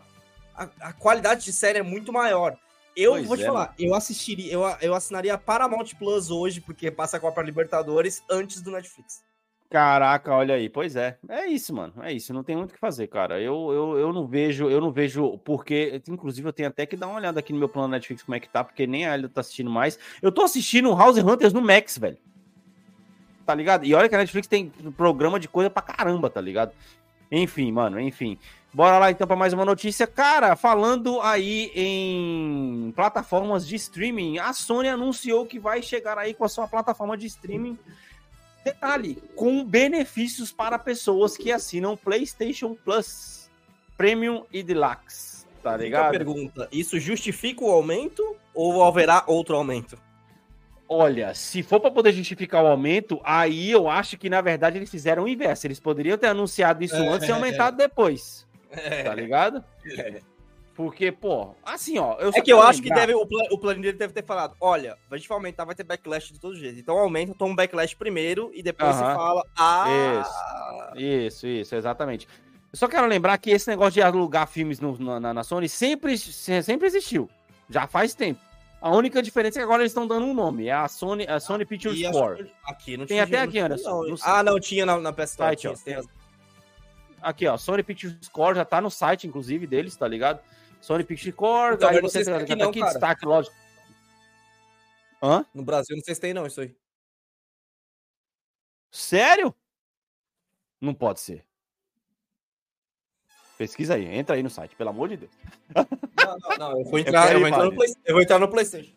a, a qualidade de série é muito maior. Eu Pois vou te é, falar, eu assistiria, eu, eu assinaria a Paramount Plus hoje, porque passa a Copa Libertadores antes do Netflix. Caraca, olha aí. Pois é. É isso, mano. É isso. Não tem muito o que fazer, cara. Eu, eu, eu não vejo, eu não vejo porque, inclusive, eu tenho até que dar uma olhada aqui no meu plano Netflix como é que tá, porque nem a Elida tá assistindo mais. Eu tô assistindo House Hunters no Max, velho. Tá ligado? E olha que a Netflix tem programa de coisa pra caramba, tá ligado? Enfim, mano, enfim. Bora lá então para mais uma notícia. Cara, falando aí em plataformas de streaming, a Sony anunciou que vai chegar aí com a sua plataforma de streaming Detalhe, com benefícios para pessoas que assinam PlayStation Plus, Premium e Deluxe. Tá Fica a ligado? pergunta, isso justifica o aumento ou haverá outro aumento? Olha, se for para poder justificar o aumento, aí eu acho que na verdade eles fizeram o inverso. Eles poderiam ter anunciado isso É, antes e é, aumentado depois. É, Tá ligado? Porque, pô, assim, ó. É que eu acho que deve, o, pla- o plano dele deve ter falado, olha, a gente vai aumentar, vai ter backlash de todo jeito. Então aumenta, toma um backlash primeiro e depois você Aham. fala, ah... Isso, isso, exatamente. Eu só quero lembrar que esse negócio de alugar filmes no- na, na- Sony sempre, se- sempre existiu. Já faz tempo. A única diferença é que agora eles estão dando um nome. É a Sony, a Sony Pictures E Store. Aqui não Tem tinha. até não aqui, tinha, Anderson, não. Ah, não, tinha na, na PS Store. Site, tinha, ó. tem. Aqui, ó. Sony Pictures Store já tá no site, inclusive, deles, tá ligado? Sony Pictures Store, Então, aí você se tem aqui tá não, aqui destaque, lógico. Hã? No Brasil, não sei se tem não, isso aí. Sério? Não pode ser. Pesquisa aí, entra aí no site, pelo amor de Deus. Não, não, não. Eu vou entrar, quero eu vou entrar. Play, eu vou entrar no PlayStation.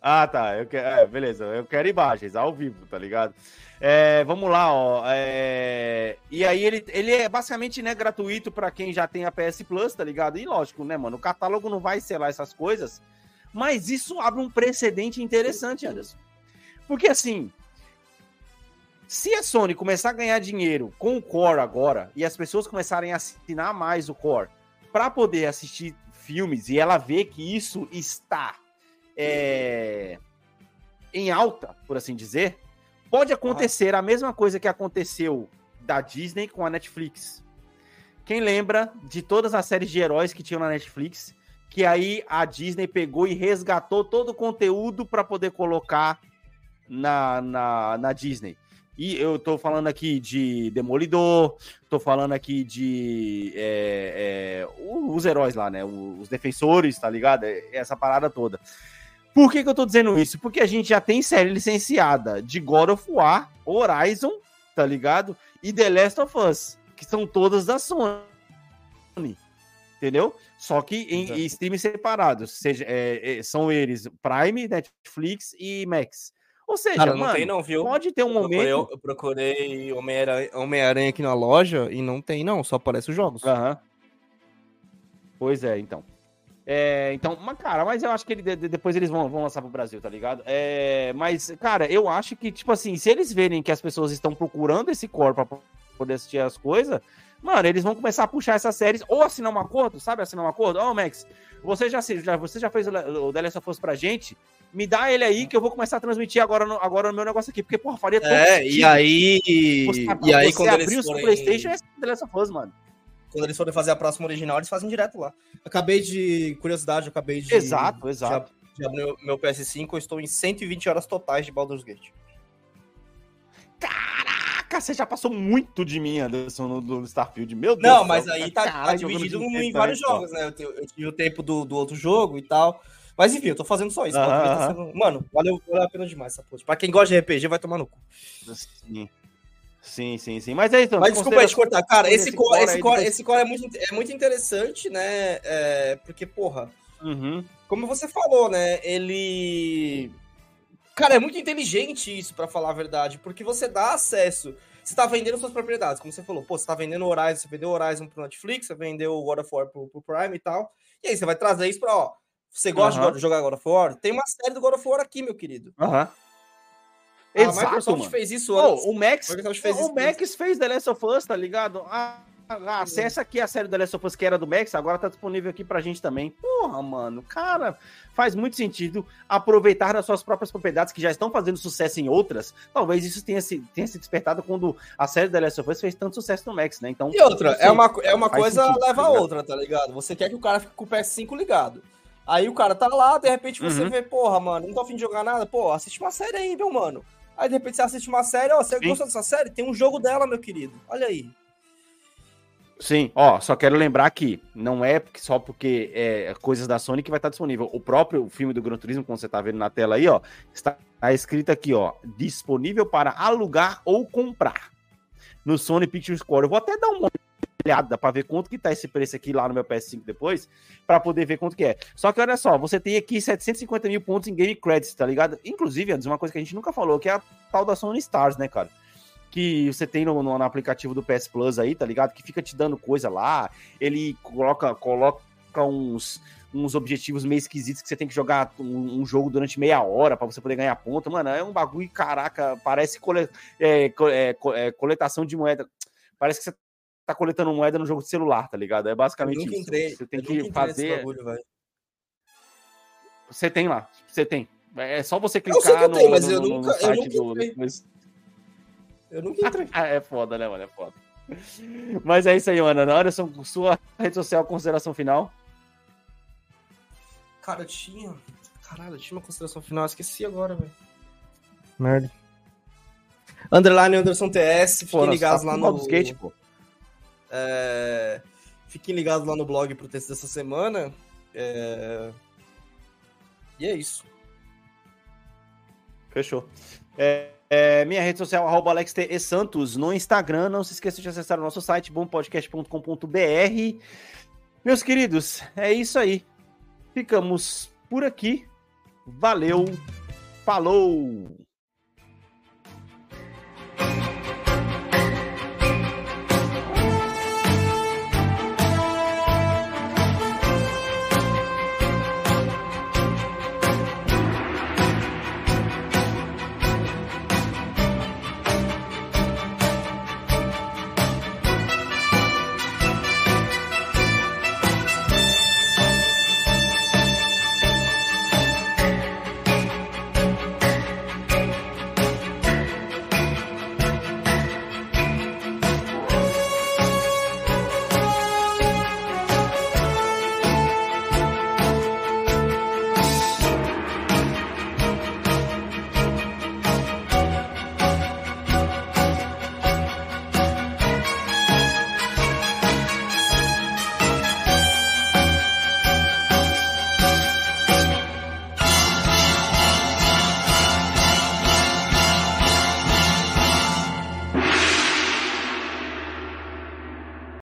Ah, tá. Eu quero, é, beleza. Eu quero imagens ao vivo, tá ligado? É, vamos lá, ó. é, e aí ele, ele é basicamente né, gratuito para quem já tem a PS Plus, tá ligado? E lógico, né, mano? O catálogo não vai selar essas coisas, mas isso abre um precedente interessante, Anderson. Porque assim, se a Sony começar a ganhar dinheiro com o Core agora e as pessoas começarem a assinar mais o Core para poder assistir filmes e ela vê que isso está é, em alta, por assim dizer, pode acontecer a mesma coisa que aconteceu da Disney com a Netflix. Quem lembra de todas as séries de heróis que tinham na Netflix, que aí a Disney pegou e resgatou todo o conteúdo para poder colocar na, na, na Disney. E eu tô falando aqui de Demolidor, tô falando aqui de é, é, os heróis lá, né? Os defensores, tá ligado? É, essa parada toda. Por que, que eu tô dizendo isso? Porque a gente já tem série licenciada de God of War, Horizon, tá ligado? E The Last of Us, que são todas da Sony. Entendeu? Só que em, em streams separados. Seja, é, é, são eles Prime, Netflix e Max. Ou seja, Cara, mano, tem não, viu? pode ter um Eu procurei- momento. Eu procurei Homem-Aranha Homem-Aranha aqui na loja e não tem, não. Só aparece os jogos. Aham. Pois é, então. É, então, mas, cara, mas eu acho que ele, de- de- depois eles vão, vão lançar pro Brasil, tá ligado? É, mas, cara, eu acho que, tipo assim, se eles verem que as pessoas estão procurando esse core pra poder assistir as coisas, mano, eles vão começar a puxar essas séries ou assinar um acordo, sabe? Assinar um acordo. Ó, Max, você já, já- você já fez o The Last of Us pra gente? Me dá ele aí que eu vou começar a transmitir agora no, agora no meu negócio aqui, porque, porra, faria todo É, e sentido aí. Você, E aí, você quando abrir eles o seu forem... Playstation é The Last of Us, mano. Quando eles forem fazer a próxima original, eles fazem direto lá. Acabei de. Curiosidade, eu acabei de. Exato, exato. De abrir meu, meu PS5, eu estou em 120 horas totais de Baldur's Gate. Caraca, você já passou muito de mim, Anderson, no, no Starfield. Meu Deus. Não, do mas aí tá, tá caralho, jogando dividido em vários jogos, né? Eu, eu tive o tempo do, do outro jogo e tal. Mas enfim, eu tô fazendo só isso. Baldur's Gate tá sendo- Mano, valeu, valeu a pena demais essa porra. Pra quem gosta de RPG, vai tomar no cu. Sim. Sim, sim, sim. Mas é isso. Mas desculpa aí te cortar, cara. Esse esse core, esse core, esse core é, muito, é muito interessante, né? É, porque, porra, Uhum. como você falou, né? Ele. Cara, é muito inteligente isso, pra falar a verdade, porque você dá acesso. Você tá vendendo suas propriedades, como você falou. Pô, você tá vendendo Horizon, você vendeu Horizon pro Netflix, você vendeu o God of War pro, pro Prime e tal. E aí você vai trazer isso pra, ó. Você gosta de jogar God of War? Tem uma série do God of War aqui, meu querido. Aham. A Exato, Microsoft mano. fez isso antes. o Max, A fez o isso Max fez The Last of Us, tá ligado? Ah, ah, acessa aqui a série The Last of Us que era do Max, agora tá disponível aqui pra gente também. Porra, mano, cara, faz muito sentido aproveitar das suas próprias propriedades que já estão fazendo sucesso em outras. Talvez isso tenha se, tenha se despertado quando a série The Last of Us fez tanto sucesso no Max, né? Então, E outra, não sei, é uma, é uma coisa sentido, leva tá a ligado? outra, tá ligado? Você quer que o cara fique com o PS5 ligado. Aí o cara tá lá, de repente você Uhum. vê, porra, mano, não tô afim de jogar nada, pô, assiste uma série aí, meu mano. Aí de repente você assiste uma série, ó, você Sim. gostou dessa série? Tem um jogo dela, meu querido. Olha aí. Sim, ó, só quero lembrar que não é só porque é coisas da Sony que vai estar disponível. O próprio filme do Gran Turismo, como você tá vendo na tela aí, ó, está tá escrito aqui, ó, disponível para alugar ou comprar no Sony Pictures Core. Eu vou até dar uma olhada para ver quanto que tá esse preço aqui lá no meu PS5 depois, para poder ver quanto que é. Só que olha só, você tem aqui 750 mil pontos em Game Credits, tá ligado? Inclusive, Anderson, uma coisa que a gente nunca falou, que é a tal da Sony Stars, né, cara? que você tem no, no- no aplicativo do PS Plus aí, tá ligado? Que fica te dando coisa lá. Ele coloca, coloca uns, uns objetivos meio esquisitos que você tem que jogar um, um jogo durante meia hora pra você poder ganhar ponto. Mano, é um bagulho, caraca, parece cole, é, é, é, coletação de moeda. Parece que você tá coletando moeda no jogo de celular, tá ligado? É Eu basicamente nunca isso. entrei. Você tem eu que fazer. bagulho. Você tem lá, você tem. É só você Eu sei clicar que eu no, tenho, mas no- eu no- no nunca- eu site nunca do- Eu nunca entrei. Ah, é foda, né, mano? É foda. Mas é isso aí, Ana. Anderson, sua rede social, consideração final. Cara, eu tinha. Caralho, eu tinha uma consideração final, eu esqueci agora, velho. Merda. Underline Anderson TS, fiquem ligados tá lá no. Gate, pô. É, Fiquem ligados lá no blog pro texto dessa semana. É, E é isso. Fechou. É, é, minha rede social, arroba Alex T. E. Santos, no Instagram. Não se esqueça de acessar o nosso site, bompodcast.com.br. Meus queridos, é isso aí. Ficamos por aqui. Valeu. Falou.